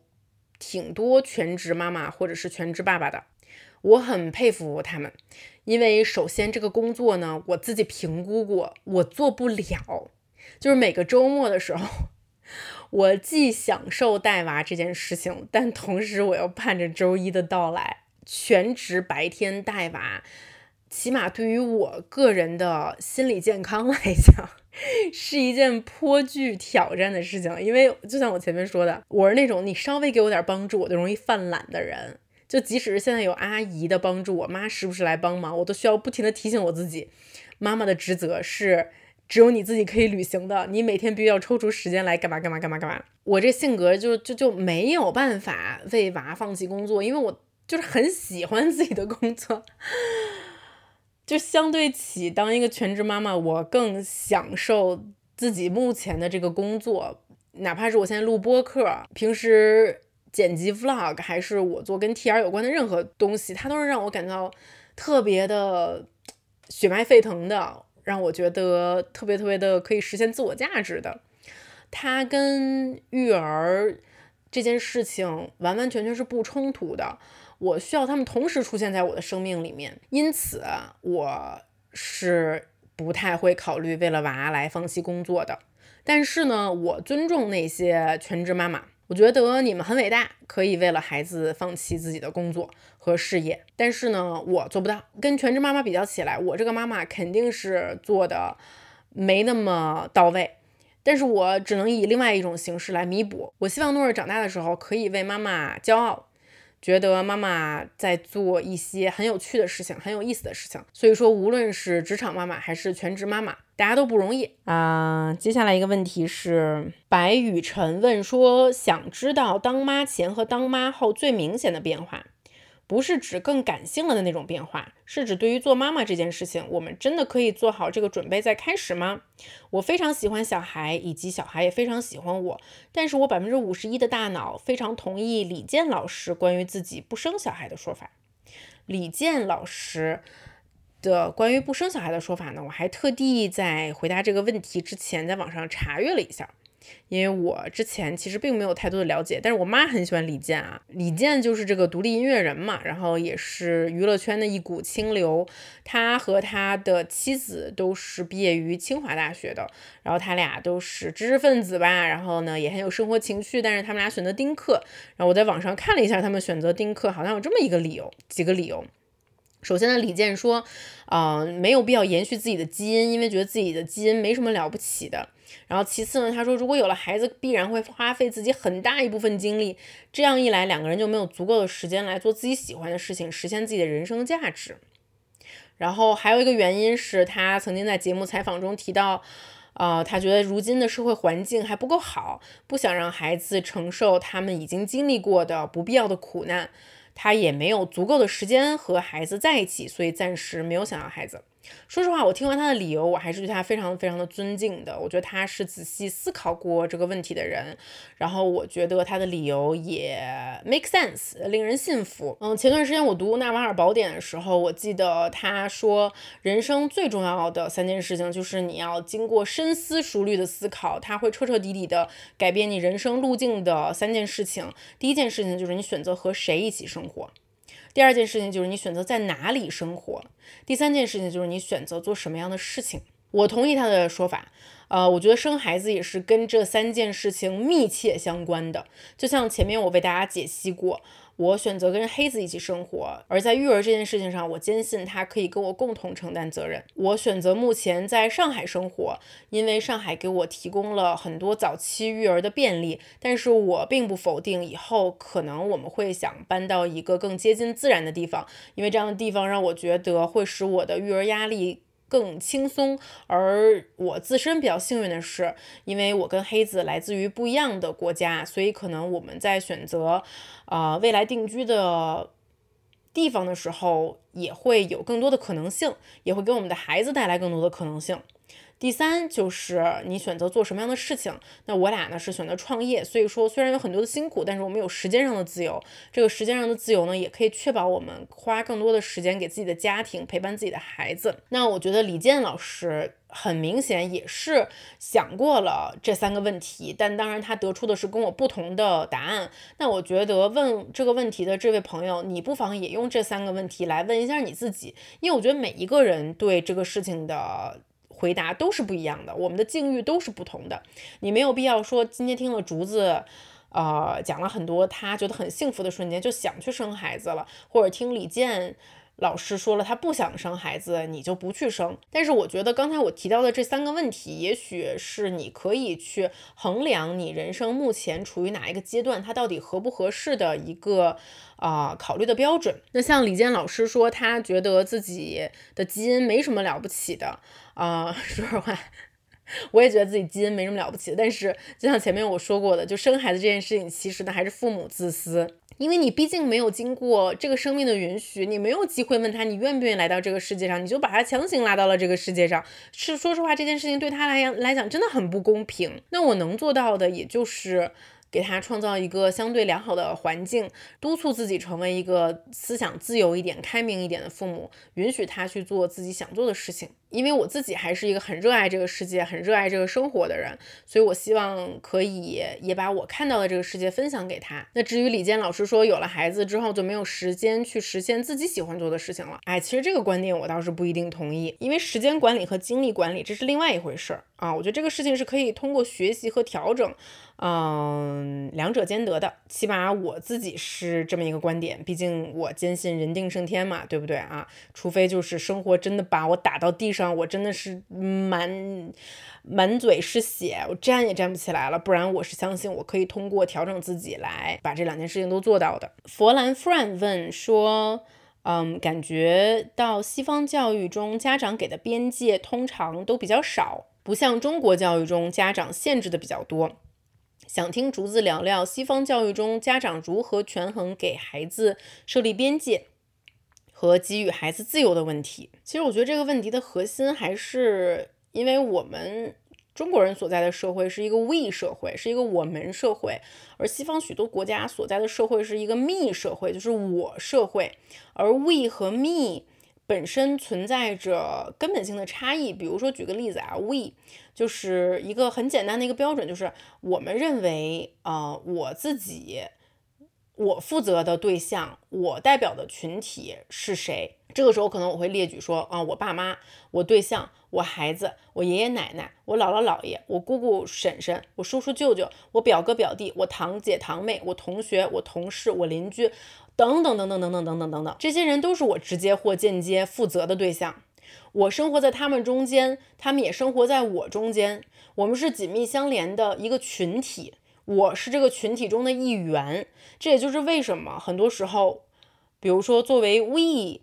Speaker 1: 挺多全职妈妈或者是全职爸爸的。我很佩服他们，因为首先这个工作呢，我自己评估过，我做不了。就是每个周末的时候，我既享受带娃这件事情，但同时我又盼着周一的到来。全职白天带娃，起码对于我个人的心理健康 来讲，是一件颇具挑战的事情。因为就像我前面说的，我是那种你稍微给我点帮助，我就容易犯懒的人。就即使是现在有阿姨的帮助，我妈时不时来帮忙，我都需要不停的提醒我自己，妈妈的职责是只有你自己可以履行的，你每天必须要抽出时间来干嘛干嘛干嘛干嘛。我这性格就就就没有办法为娃放弃工作，因为我就是很喜欢自己的工作，就相对起当一个全职妈妈，我更享受自己目前的这个工作，哪怕是我现在录播客，平时。剪辑 vlog 还是我做跟 TR 有关的任何东西，它都是让我感到特别的血脉沸腾的，让我觉得特别特别的可以实现自我价值的。它跟育儿这件事情完完全全是不冲突的，我需要他们同时出现在我的生命里面，因此我是不太会考虑为了娃来放弃工作的。但是呢，我尊重那些全职妈妈。我觉得你们很伟大，可以为了孩子放弃自己的工作和事业。但是呢，我做不到。跟全职妈妈比较起来，我这个妈妈肯定是做的没那么到位。但是我只能以另外一种形式来弥补。我希望诺尔长大的时候可以为妈妈骄傲。觉得妈妈在做一些很有趣的事情，很有意思的事情。所以说，无论是职场妈妈还是全职妈妈，大家都不容易啊。接下来一个问题是，白雨辰问说，想知道当妈前和当妈后最明显的变化。不是指更感性了的那种变化，是指对于做妈妈这件事情，我们真的可以做好这个准备再开始吗？我非常喜欢小孩，以及小孩也非常喜欢我，但是我百分之五十一的大脑非常同意李健老师关于自己不生小孩的说法。李健老师的关于不生小孩的说法呢，我还特地在回答这个问题之前，在网上查阅了一下。因为我之前其实并没有太多的了解，但是我妈很喜欢李健啊，李健就是这个独立音乐人嘛，然后也是娱乐圈的一股清流。他和他的妻子都是毕业于清华大学的，然后他俩都是知识分子吧，然后呢也很有生活情趣，但是他们俩选择丁克。然后我在网上看了一下，他们选择丁克好像有这么一个理由，几个理由。首先呢，李健说，嗯，没有必要延续自己的基因，因为觉得自己的基因没什么了不起的。然后其次呢，他说如果有了孩子，必然会花费自己很大一部分精力，这样一来，两个人就没有足够的时间来做自己喜欢的事情，实现自己的人生价值。然后还有一个原因是他曾经在节目采访中提到，呃，他觉得如今的社会环境还不够好，不想让孩子承受他们已经经历过的不必要的苦难。他也没有足够的时间和孩子在一起，所以暂时没有想要孩子。说实话，我听完他的理由，我还是对他非常非常的尊敬的。我觉得他是仔细思考过这个问题的人，然后我觉得他的理由也 make sense，令人信服。嗯，前段时间我读《纳瓦尔宝典》的时候，我记得他说，人生最重要的三件事情就是你要经过深思熟虑的思考，他会彻彻底底的改变你人生路径的三件事情。第一件事情就是你选择和谁一起生活。第二件事情就是你选择在哪里生活，第三件事情就是你选择做什么样的事情。我同意他的说法，呃，我觉得生孩子也是跟这三件事情密切相关的，就像前面我为大家解析过。我选择跟黑子一起生活，而在育儿这件事情上，我坚信他可以跟我共同承担责任。我选择目前在上海生活，因为上海给我提供了很多早期育儿的便利。但是我并不否定以后可能我们会想搬到一个更接近自然的地方，因为这样的地方让我觉得会使我的育儿压力。更轻松，而我自身比较幸运的是，因为我跟黑子来自于不一样的国家，所以可能我们在选择，呃，未来定居的地方的时候，也会有更多的可能性，也会给我们的孩子带来更多的可能性。第三就是你选择做什么样的事情，那我俩呢是选择创业，所以说虽然有很多的辛苦，但是我们有时间上的自由，这个时间上的自由呢，也可以确保我们花更多的时间给自己的家庭陪伴自己的孩子。那我觉得李健老师很明显也是想过了这三个问题，但当然他得出的是跟我不同的答案。那我觉得问这个问题的这位朋友，你不妨也用这三个问题来问一下你自己，因为我觉得每一个人对这个事情的。回答都是不一样的，我们的境遇都是不同的。你没有必要说今天听了竹子，呃，讲了很多他觉得很幸福的瞬间，就想去生孩子了，或者听李健。老师说了，他不想生孩子，你就不去生。但是我觉得刚才我提到的这三个问题，也许是你可以去衡量你人生目前处于哪一个阶段，它到底合不合适的一个啊考虑的标准。那像李健老师说，他觉得自己的基因没什么了不起的啊，说实话。我也觉得自己基因没什么了不起，但是就像前面我说过的，就生孩子这件事情，其实呢还是父母自私，因为你毕竟没有经过这个生命的允许，你没有机会问他你愿不愿意来到这个世界上，你就把他强行拉到了这个世界上，是说实话，这件事情对他来言来讲真的很不公平。那我能做到的，也就是。给他创造一个相对良好的环境，督促自己成为一个思想自由一点、开明一点的父母，允许他去做自己想做的事情。因为我自己还是一个很热爱这个世界、很热爱这个生活的人，所以我希望可以也把我看到的这个世界分享给他。那至于李健老师说有了孩子之后就没有时间去实现自己喜欢做的事情了，哎，其实这个观点我倒是不一定同意，因为时间管理和精力管理这是另外一回事儿啊。我觉得这个事情是可以通过学习和调整。嗯，两者兼得的，起码我自己是这么一个观点。毕竟我坚信人定胜天嘛，对不对啊？除非就是生活真的把我打到地上，我真的是满满嘴是血，我站也站不起来了。不然我是相信我可以通过调整自己来把这两件事情都做到的。佛兰 friend 问说，嗯，感觉到西方教育中家长给的边界通常都比较少，不像中国教育中家长限制的比较多。想听竹子聊聊西方教育中家长如何权衡给孩子设立边界和给予孩子自由的问题。其实我觉得这个问题的核心还是因为我们中国人所在的社会是一个 we 社会，是一个我们社会，而西方许多国家所在的社会是一个 me 社会，就是我社会，而 we 和 me。本身存在着根本性的差异，比如说举个例子啊，we 就是一个很简单的一个标准，就是我们认为啊，我自己我负责的对象，我代表的群体是谁？这个时候可能我会列举说啊，我爸妈，我对象，我孩子，我爷爷奶奶，我姥姥姥爷，我姑姑婶婶，我叔叔舅舅，我表哥表弟，我堂姐堂妹，我同学，我同事，我邻居。等等等等等等等等等等，这些人都是我直接或间接负责的对象。我生活在他们中间，他们也生活在我中间，我们是紧密相连的一个群体。我是这个群体中的一员。这也就是为什么很多时候，比如说作为 we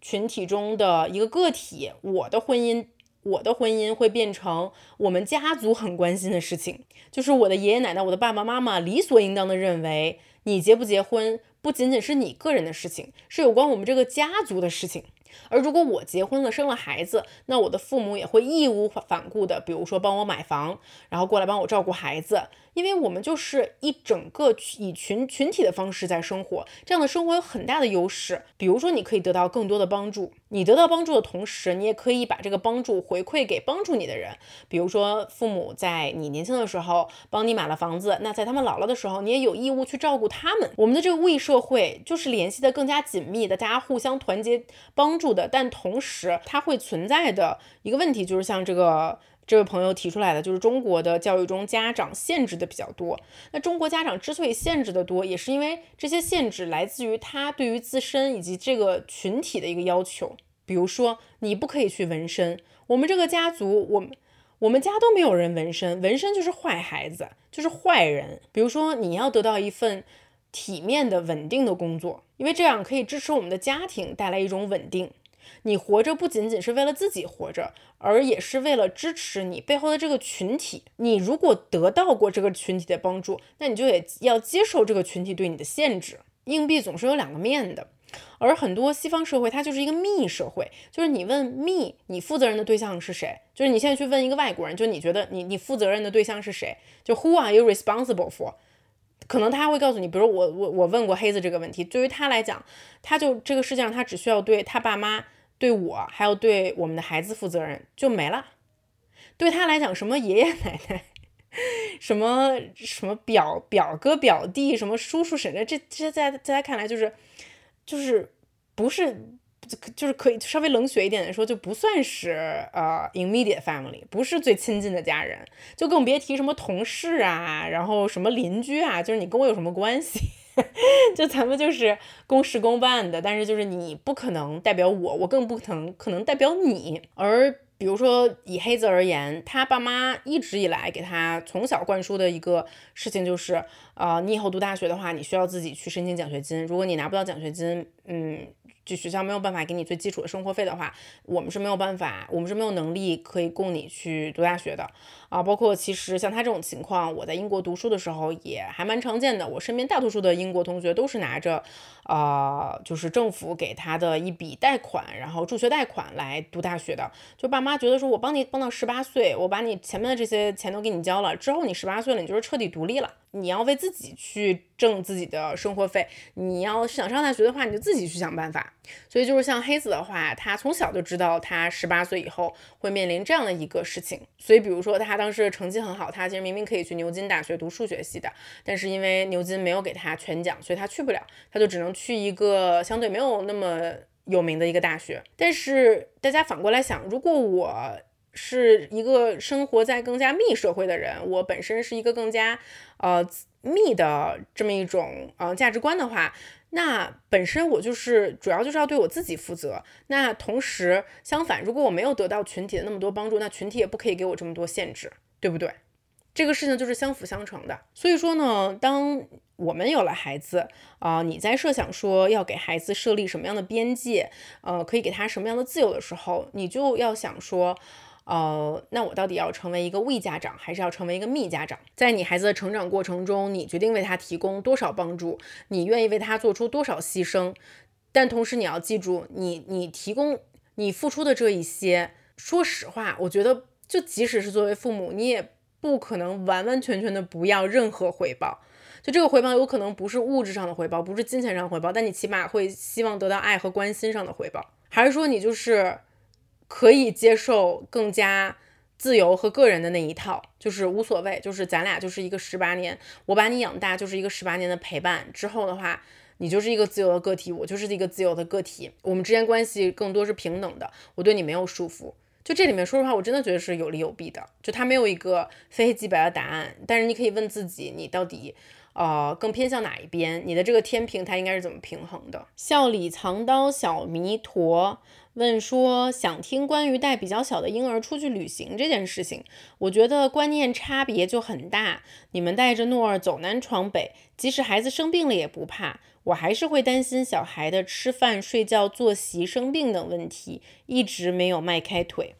Speaker 1: 群体中的一个个体，我的婚姻，我的婚姻会变成我们家族很关心的事情，就是我的爷爷奶奶、我的爸爸妈妈理所应当的认为，你结不结婚。不仅仅是你个人的事情，是有关我们这个家族的事情。而如果我结婚了，生了孩子，那我的父母也会义无反顾的，比如说帮我买房，然后过来帮我照顾孩子。因为我们就是一整个以群群体的方式在生活，这样的生活有很大的优势。比如说，你可以得到更多的帮助，你得到帮助的同时，你也可以把这个帮助回馈给帮助你的人。比如说，父母在你年轻的时候帮你买了房子，那在他们老了的时候，你也有义务去照顾他们。我们的这个物社会就是联系的更加紧密的，大家互相团结帮助的。但同时，它会存在的一个问题就是像这个。这位朋友提出来的就是中国的教育中家长限制的比较多。那中国家长之所以限制的多，也是因为这些限制来自于他对于自身以及这个群体的一个要求。比如说，你不可以去纹身。我们这个家族，我们我们家都没有人纹身，纹身就是坏孩子，就是坏人。比如说，你要得到一份体面的、稳定的工作，因为这样可以支持我们的家庭，带来一种稳定。你活着不仅仅是为了自己活着，而也是为了支持你背后的这个群体。你如果得到过这个群体的帮助，那你就也要接受这个群体对你的限制。硬币总是有两个面的，而很多西方社会它就是一个密社会，就是你问密，你负责任的对象是谁？就是你现在去问一个外国人，就你觉得你你负责任的对象是谁？就 Who are you responsible for？可能他会告诉你，比如我我我问过黑子这个问题，对于他来讲，他就这个世界上他只需要对他爸妈。对我还要对我们的孩子负责任就没了。对他来讲，什么爷爷奶奶，什么什么表表哥表弟，什么叔叔婶婶，这这在在他看来就是就是不是就是可以稍微冷血一点的说，就不算是呃 immediate family，不是最亲近的家人，就更别提什么同事啊，然后什么邻居啊，就是你跟我有什么关系？就咱们就是公事公办的，但是就是你不可能代表我，我更不可能可能代表你。而比如说以黑子而言，他爸妈一直以来给他从小灌输的一个事情就是，呃，你以后读大学的话，你需要自己去申请奖学金。如果你拿不到奖学金，嗯。就学校没有办法给你最基础的生活费的话，我们是没有办法，我们是没有能力可以供你去读大学的啊。包括其实像他这种情况，我在英国读书的时候也还蛮常见的。我身边大多数的英国同学都是拿着，呃，就是政府给他的一笔贷款，然后助学贷款来读大学的。就爸妈觉得说，我帮你帮到十八岁，我把你前面的这些钱都给你交了，之后你十八岁了，你就是彻底独立了。你要为自己去挣自己的生活费，你要是想上大学的话，你就自己去想办法。所以就是像黑子的话，他从小就知道他十八岁以后会面临这样的一个事情。所以比如说他当时成绩很好，他其实明明可以去牛津大学读数学系的，但是因为牛津没有给他全奖，所以他去不了，他就只能去一个相对没有那么有名的一个大学。但是大家反过来想，如果我是一个生活在更加密社会的人，我本身是一个更加呃密的这么一种呃价值观的话，那本身我就是主要就是要对我自己负责。那同时相反，如果我没有得到群体的那么多帮助，那群体也不可以给我这么多限制，对不对？这个事情就是相辅相成的。所以说呢，当我们有了孩子啊，你在设想说要给孩子设立什么样的边界，呃，可以给他什么样的自由的时候，你就要想说。呃，那我到底要成为一个 we 家长，还是要成为一个 me 家长？在你孩子的成长过程中，你决定为他提供多少帮助，你愿意为他做出多少牺牲？但同时你要记住，你你提供你付出的这一些，说实话，我觉得就即使是作为父母，你也不可能完完全全的不要任何回报。就这个回报有可能不是物质上的回报，不是金钱上的回报，但你起码会希望得到爱和关心上的回报，还是说你就是？可以接受更加自由和个人的那一套，就是无所谓，就是咱俩就是一个十八年，我把你养大就是一个十八年的陪伴。之后的话，你就是一个自由的个体，我就是一个自由的个体，我们之间关系更多是平等的，我对你没有束缚。就这里面，说实话，我真的觉得是有利有弊的，就它没有一个非黑即白的答案。但是你可以问自己，你到底呃更偏向哪一边？你的这个天平它应该是怎么平衡的？笑里藏刀小弥陀。问说想听关于带比较小的婴儿出去旅行这件事情，我觉得观念差别就很大。你们带着诺儿走南闯北，即使孩子生病了也不怕，我还是会担心小孩的吃饭、睡觉、作息、生病等问题，一直没有迈开腿。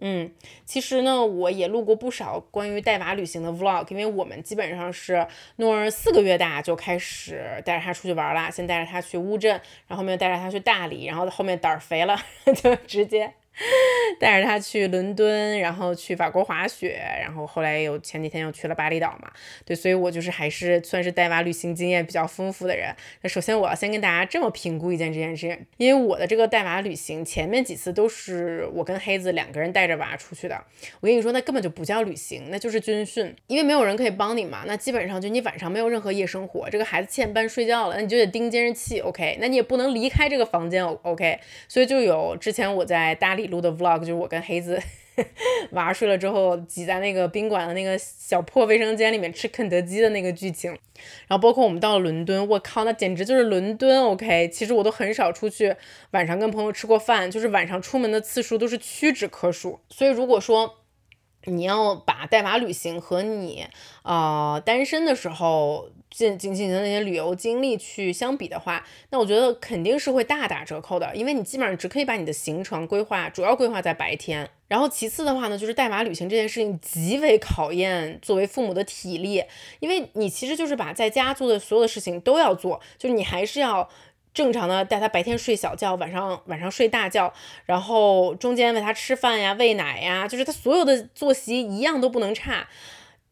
Speaker 1: 嗯，其实呢，我也录过不少关于带娃旅行的 vlog，因为我们基本上是诺儿四个月大就开始带着他出去玩了，先带着他去乌镇，然后后面带着他去大理，然后后面胆儿肥了 就直接。带着他去伦敦，然后去法国滑雪，然后后来又前几天又去了巴厘岛嘛。对，所以我就是还是算是带娃旅行经验比较丰富的人。那首先我要先跟大家这么评估一件这件事，因为我的这个带娃旅行前面几次都是我跟黑子两个人带着娃出去的。我跟你说，那根本就不叫旅行，那就是军训，因为没有人可以帮你嘛。那基本上就你晚上没有任何夜生活，这个孩子七点半睡觉了，那你就得盯监视器，OK？那你也不能离开这个房间，OK？所以就有之前我在大理。录的 vlog 就是我跟黑子 娃睡了之后挤在那个宾馆的那个小破卫生间里面吃肯德基的那个剧情，然后包括我们到了伦敦，我靠，那简直就是伦敦。OK，其实我都很少出去晚上跟朋友吃过饭，就是晚上出门的次数都是屈指可数。所以如果说你要把带娃旅行和你呃单身的时候进进行的那些旅游经历去相比的话，那我觉得肯定是会大打折扣的，因为你基本上只可以把你的行程规划主要规划在白天。然后其次的话呢，就是带娃旅行这件事情极为考验作为父母的体力，因为你其实就是把在家做的所有的事情都要做，就是你还是要。正常的带他白天睡小觉，晚上晚上睡大觉，然后中间喂他吃饭呀、喂奶呀，就是他所有的作息一样都不能差。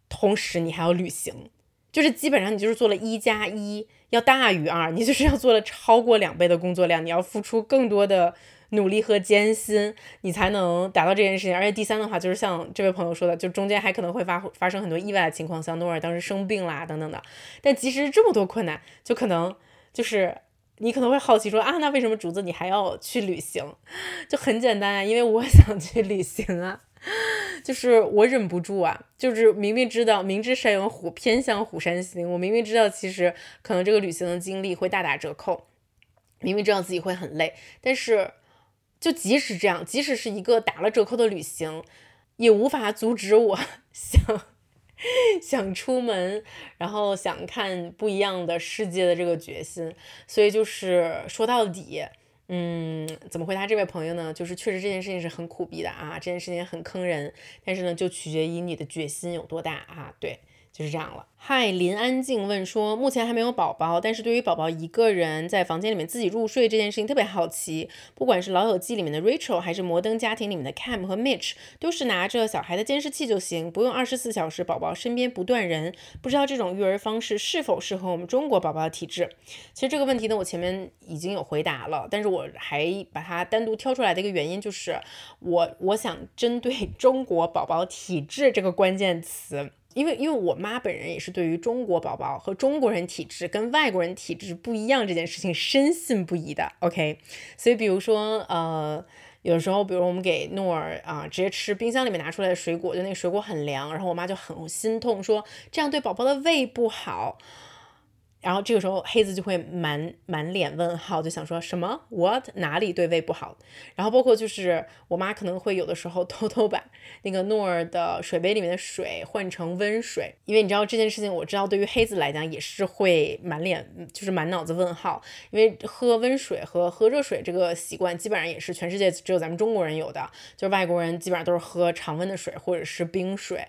Speaker 1: 同时你还要旅行，就是基本上你就是做了一加一要大于二，你就是要做了超过两倍的工作量，你要付出更多的努力和艰辛，你才能达到这件事情。而且第三的话，就是像这位朋友说的，就中间还可能会发发生很多意外的情况，像诺尔当时生病啦等等的。但即使这么多困难，就可能就是。你可能会好奇说啊，那为什么竹子你还要去旅行？就很简单啊，因为我想去旅行啊，就是我忍不住啊，就是明明知道明知山有虎，偏向虎山行。我明明知道其实可能这个旅行的经历会大打折扣，明明知道自己会很累，但是就即使这样，即使是一个打了折扣的旅行，也无法阻止我 想。想出门，然后想看不一样的世界的这个决心，所以就是说到底，嗯，怎么回答这位朋友呢？就是确实这件事情是很苦逼的啊，这件事情很坑人，但是呢，就取决于你的决心有多大啊，对。就是这样了。嗨，林安静问说，目前还没有宝宝，但是对于宝宝一个人在房间里面自己入睡这件事情特别好奇。不管是老友记里面的 Rachel，还是摩登家庭里面的 Cam 和 Mitch，都是拿着小孩的监视器就行，不用二十四小时宝宝身边不断人。不知道这种育儿方式是否适合我们中国宝宝的体质？其实这个问题呢，我前面已经有回答了，但是我还把它单独挑出来的一个原因就是，我我想针对中国宝宝体质这个关键词。因为因为我妈本人也是对于中国宝宝和中国人体质跟外国人体质不一样这件事情深信不疑的。OK，所以比如说呃，有时候比如我们给诺儿啊直接吃冰箱里面拿出来的水果，就那个水果很凉，然后我妈就很心痛，说这样对宝宝的胃不好。然后这个时候黑子就会满满脸问号，就想说什么 what 哪里对胃不好？然后包括就是我妈可能会有的时候偷偷把那个诺儿的水杯里面的水换成温水，因为你知道这件事情，我知道对于黑子来讲也是会满脸就是满脑子问号，因为喝温水和喝热水这个习惯基本上也是全世界只有咱们中国人有的，就是外国人基本上都是喝常温的水或者是冰水。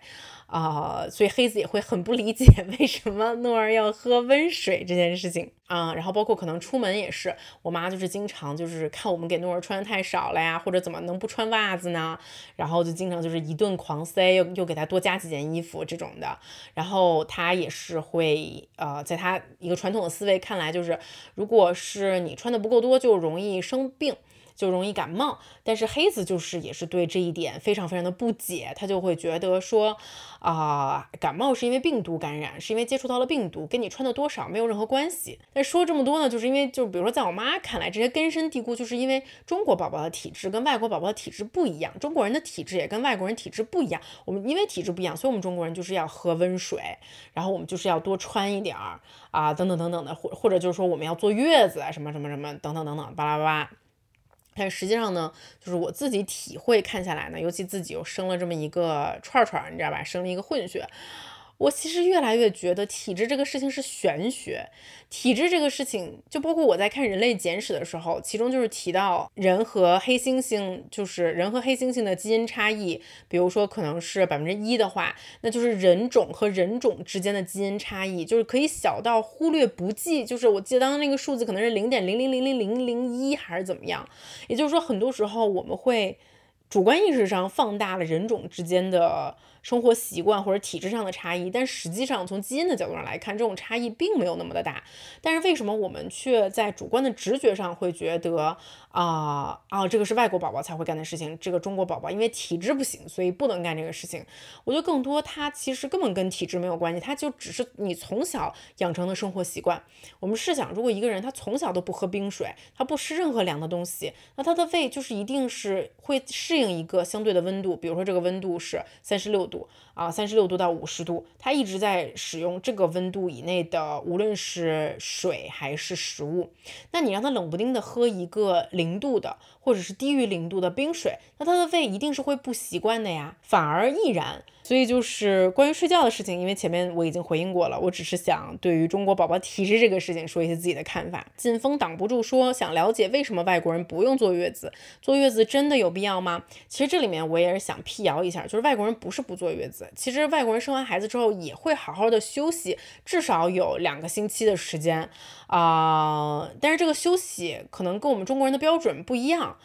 Speaker 1: 啊，所以黑子也会很不理解 为什么诺儿要喝温水这件事情啊。然后包括可能出门也是，我妈就是经常就是看我们给诺儿穿的太少了呀，或者怎么能不穿袜子呢？然后就经常就是一顿狂塞，又又给他多加几件衣服这种的。然后他也是会呃，在他一个传统的思维看来，就是如果是你穿的不够多，就容易生病。就容易感冒，但是黑子就是也是对这一点非常非常的不解，他就会觉得说，啊，感冒是因为病毒感染，是因为接触到了病毒，跟你穿的多少没有任何关系。但说这么多呢，就是因为就是比如说在我妈看来，这些根深蒂固，就是因为中国宝宝的体质跟外国宝宝的体质不一样，中国人的体质也跟外国人体质不一样。我们因为体质不一样，所以我们中国人就是要喝温水，然后我们就是要多穿一点儿啊，等等等等的，或或者就是说我们要坐月子啊，什么什么什么等等等等，巴拉巴拉。但实际上呢，就是我自己体会看下来呢，尤其自己又生了这么一个串串，你知道吧？生了一个混血。我其实越来越觉得体质这个事情是玄学，体质这个事情就包括我在看《人类简史》的时候，其中就是提到人和黑猩猩，就是人和黑猩猩的基因差异，比如说可能是百分之一的话，那就是人种和人种之间的基因差异，就是可以小到忽略不计，就是我记得当时那个数字可能是零点零零零零零零一还是怎么样，也就是说很多时候我们会主观意识上放大了人种之间的。生活习惯或者体质上的差异，但实际上从基因的角度上来看，这种差异并没有那么的大。但是为什么我们却在主观的直觉上会觉得啊啊，这个是外国宝宝才会干的事情，这个中国宝宝因为体质不行，所以不能干这个事情？我觉得更多它其实根本跟体质没有关系，它就只是你从小养成的生活习惯。我们试想，如果一个人他从小都不喝冰水，他不吃任何凉的东西，那他的胃就是一定是会适应一个相对的温度，比如说这个温度是三十六度。啊，三十六度到五十度，它一直在使用这个温度以内的，无论是水还是食物。那你让它冷不丁的喝一个零度的，或者是低于零度的冰水，那它的胃一定是会不习惯的呀，反而易燃。所以就是关于睡觉的事情，因为前面我已经回应过了，我只是想对于中国宝宝体质这个事情说一些自己的看法。劲风挡不住说想了解为什么外国人不用坐月子，坐月子真的有必要吗？其实这里面我也是想辟谣一下，就是外国人不是不坐月子，其实外国人生完孩子之后也会好好的休息，至少有两个星期的时间啊，但是这个休息可能跟我们中国人的标准不一样。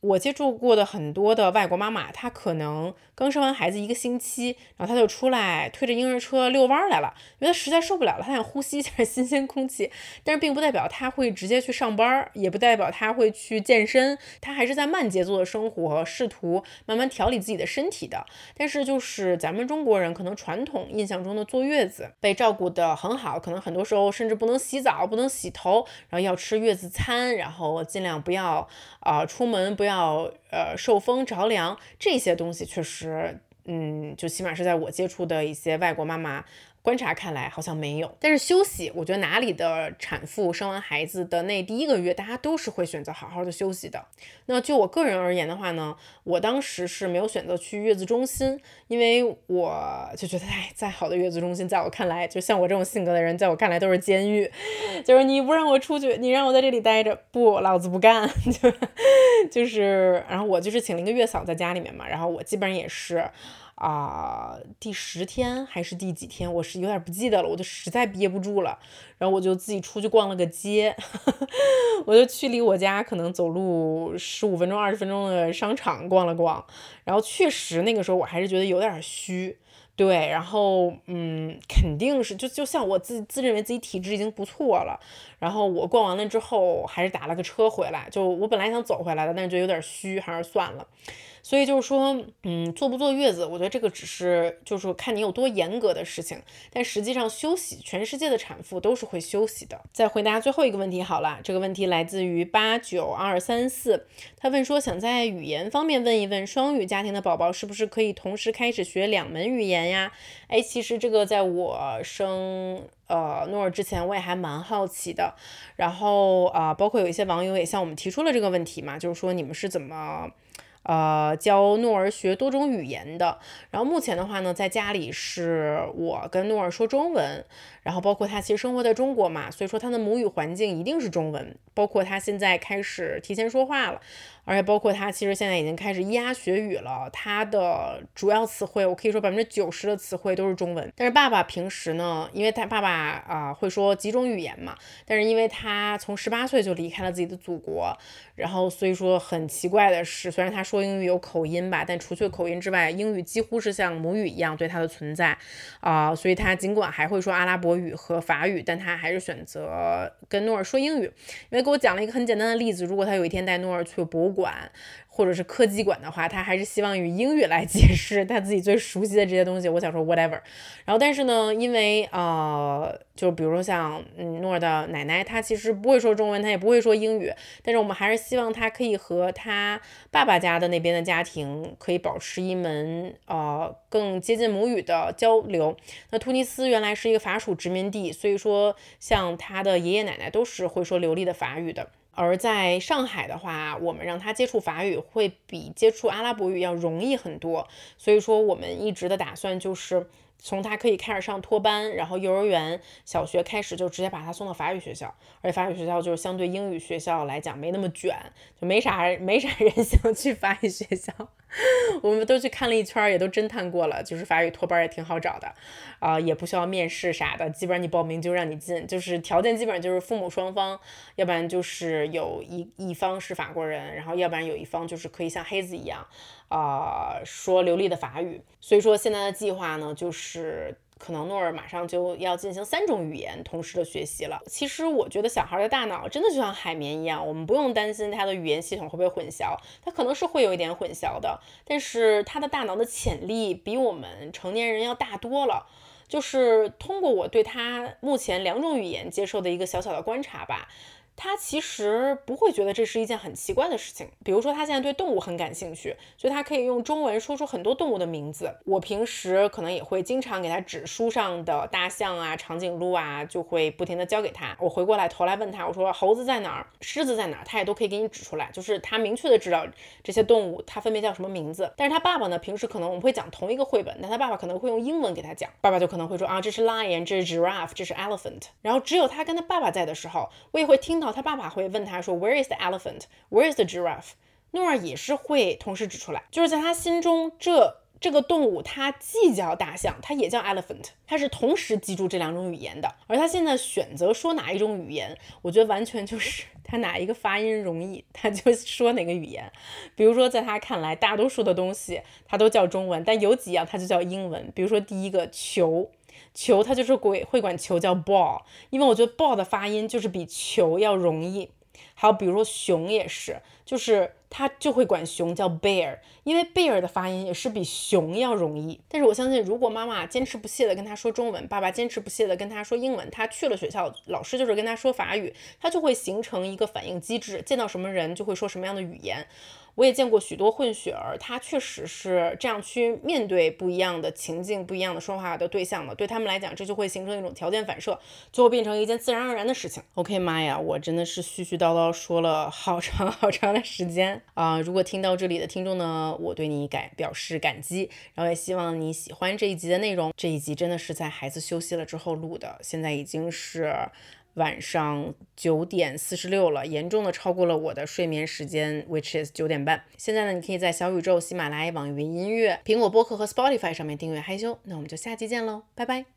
Speaker 1: 我接触过的很多的外国妈妈，她可能刚生完孩子一个星期，然后她就出来推着婴儿车遛弯来了，因为她实在受不了了，她想呼吸一下新鲜空气。但是并不代表她会直接去上班，也不代表她会去健身，她还是在慢节奏的生活，试图慢慢调理自己的身体的。但是就是咱们中国人可能传统印象中的坐月子被照顾得很好，可能很多时候甚至不能洗澡，不能洗头，然后要吃月子餐，然后尽量不要啊出门不要。呃受风着凉这些东西确实，嗯，就起码是在我接触的一些外国妈妈。观察看来好像没有，但是休息，我觉得哪里的产妇生完孩子的那第一个月，大家都是会选择好好的休息的。那就我个人而言的话呢，我当时是没有选择去月子中心，因为我就觉得，哎，再好的月子中心，在我看来，就像我这种性格的人，在我看来都是监狱，就是你不让我出去，你让我在这里待着，不，老子不干，就就是，然后我就是请了一个月嫂在家里面嘛，然后我基本上也是。啊，第十天还是第几天，我是有点不记得了，我就实在憋不住了，然后我就自己出去逛了个街，我就去离我家可能走路十五分钟、二十分钟的商场逛了逛，然后确实那个时候我还是觉得有点虚，对，然后嗯，肯定是就就像我自自认为自己体质已经不错了，然后我逛完了之后还是打了个车回来，就我本来想走回来的，但是觉得有点虚，还是算了。所以就是说，嗯，坐不坐月子，我觉得这个只是就是看你有多严格的事情。但实际上休息，全世界的产妇都是会休息的。再回答最后一个问题好了，这个问题来自于八九二三四，他问说想在语言方面问一问，双语家庭的宝宝是不是可以同时开始学两门语言呀？哎，其实这个在我生呃诺尔之前，我也还蛮好奇的。然后啊，包括有一些网友也向我们提出了这个问题嘛，就是说你们是怎么？呃，教诺儿学多种语言的。然后目前的话呢，在家里是我跟诺儿说中文，然后包括他其实生活在中国嘛，所以说他的母语环境一定是中文。包括他现在开始提前说话了，而且包括他其实现在已经开始咿呀学语了。他的主要词汇，我可以说百分之九十的词汇都是中文。但是爸爸平时呢，因为他爸爸啊会说几种语言嘛，但是因为他从十八岁就离开了自己的祖国，然后所以说很奇怪的是，虽然他说英语有口音吧，但除去口音之外，英语几乎是像母语一样对他的存在啊。所以他尽管还会说阿拉伯语和法语，但他还是选择跟诺尔说英语，因为。给我讲了一个很简单的例子，如果他有一天带诺尔去博物馆。或者是科技馆的话，他还是希望用英语来解释他自己最熟悉的这些东西。我想说 whatever，然后但是呢，因为呃，就比如说像嗯诺的奶奶，她其实不会说中文，她也不会说英语，但是我们还是希望他可以和他爸爸家的那边的家庭可以保持一门呃更接近母语的交流。那突尼斯原来是一个法属殖民地，所以说像他的爷爷奶奶都是会说流利的法语的。而在上海的话，我们让他接触法语会比接触阿拉伯语要容易很多，所以说我们一直的打算就是从他可以开始上托班，然后幼儿园、小学开始就直接把他送到法语学校，而且法语学校就是相对英语学校来讲没那么卷，就没啥没啥人 想去法语学校。我们都去看了一圈，也都侦探过了，就是法语托班也挺好找的，啊，也不需要面试啥的，基本上你报名就让你进，就是条件基本上就是父母双方，要不然就是有一一方是法国人，然后要不然有一方就是可以像黑子一样，啊，说流利的法语。所以说现在的计划呢，就是。是可能诺尔马上就要进行三种语言同时的学习了。其实我觉得小孩的大脑真的就像海绵一样，我们不用担心他的语言系统会不会混淆，他可能是会有一点混淆的，但是他的大脑的潜力比我们成年人要大多了。就是通过我对他目前两种语言接受的一个小小的观察吧。他其实不会觉得这是一件很奇怪的事情。比如说，他现在对动物很感兴趣，所以他可以用中文说出很多动物的名字。我平时可能也会经常给他指书上的大象啊、长颈鹿啊，就会不停的教给他。我回过来头来问他，我说猴子在哪儿，狮子在哪儿，他也都可以给你指出来。就是他明确的知道这些动物它分别叫什么名字。但是他爸爸呢，平时可能我们会讲同一个绘本，但他爸爸可能会用英文给他讲。爸爸就可能会说啊，这是 lion，这是 giraffe，这是 elephant。然后只有他跟他爸爸在的时候，我也会听到。他爸爸会问他说：“Where is the elephant? Where is the giraffe?” 诺尔也是会同时指出来，就是在他心中，这这个动物它既叫大象，它也叫 elephant，它是同时记住这两种语言的。而他现在选择说哪一种语言，我觉得完全就是他哪一个发音容易，他就说哪个语言。比如说，在他看来，大多数的东西他都叫中文，但有几样他就叫英文。比如说第一个球。球，它就是会会管球叫 ball，因为我觉得 ball 的发音就是比球要容易。还有比如说熊也是，就是它就会管熊叫 bear，因为 bear 的发音也是比熊要容易。但是我相信，如果妈妈坚持不懈的跟他说中文，爸爸坚持不懈的跟他说英文，他去了学校，老师就是跟他说法语，他就会形成一个反应机制，见到什么人就会说什么样的语言。我也见过许多混血儿，他确实是这样去面对不一样的情境、不一样的说话的对象的。对他们来讲，这就会形成一种条件反射，最后变成一件自然而然的事情。OK，妈呀，我真的是絮絮叨叨说了好长好长的时间啊！如果听到这里的听众呢，我对你感表示感激，然后也希望你喜欢这一集的内容。这一集真的是在孩子休息了之后录的，现在已经是。晚上九点四十六了，严重的超过了我的睡眠时间，which is 九点半。现在呢，你可以在小宇宙、喜马拉雅、网易云音乐、苹果播客和 Spotify 上面订阅害羞。那我们就下期见喽，拜拜。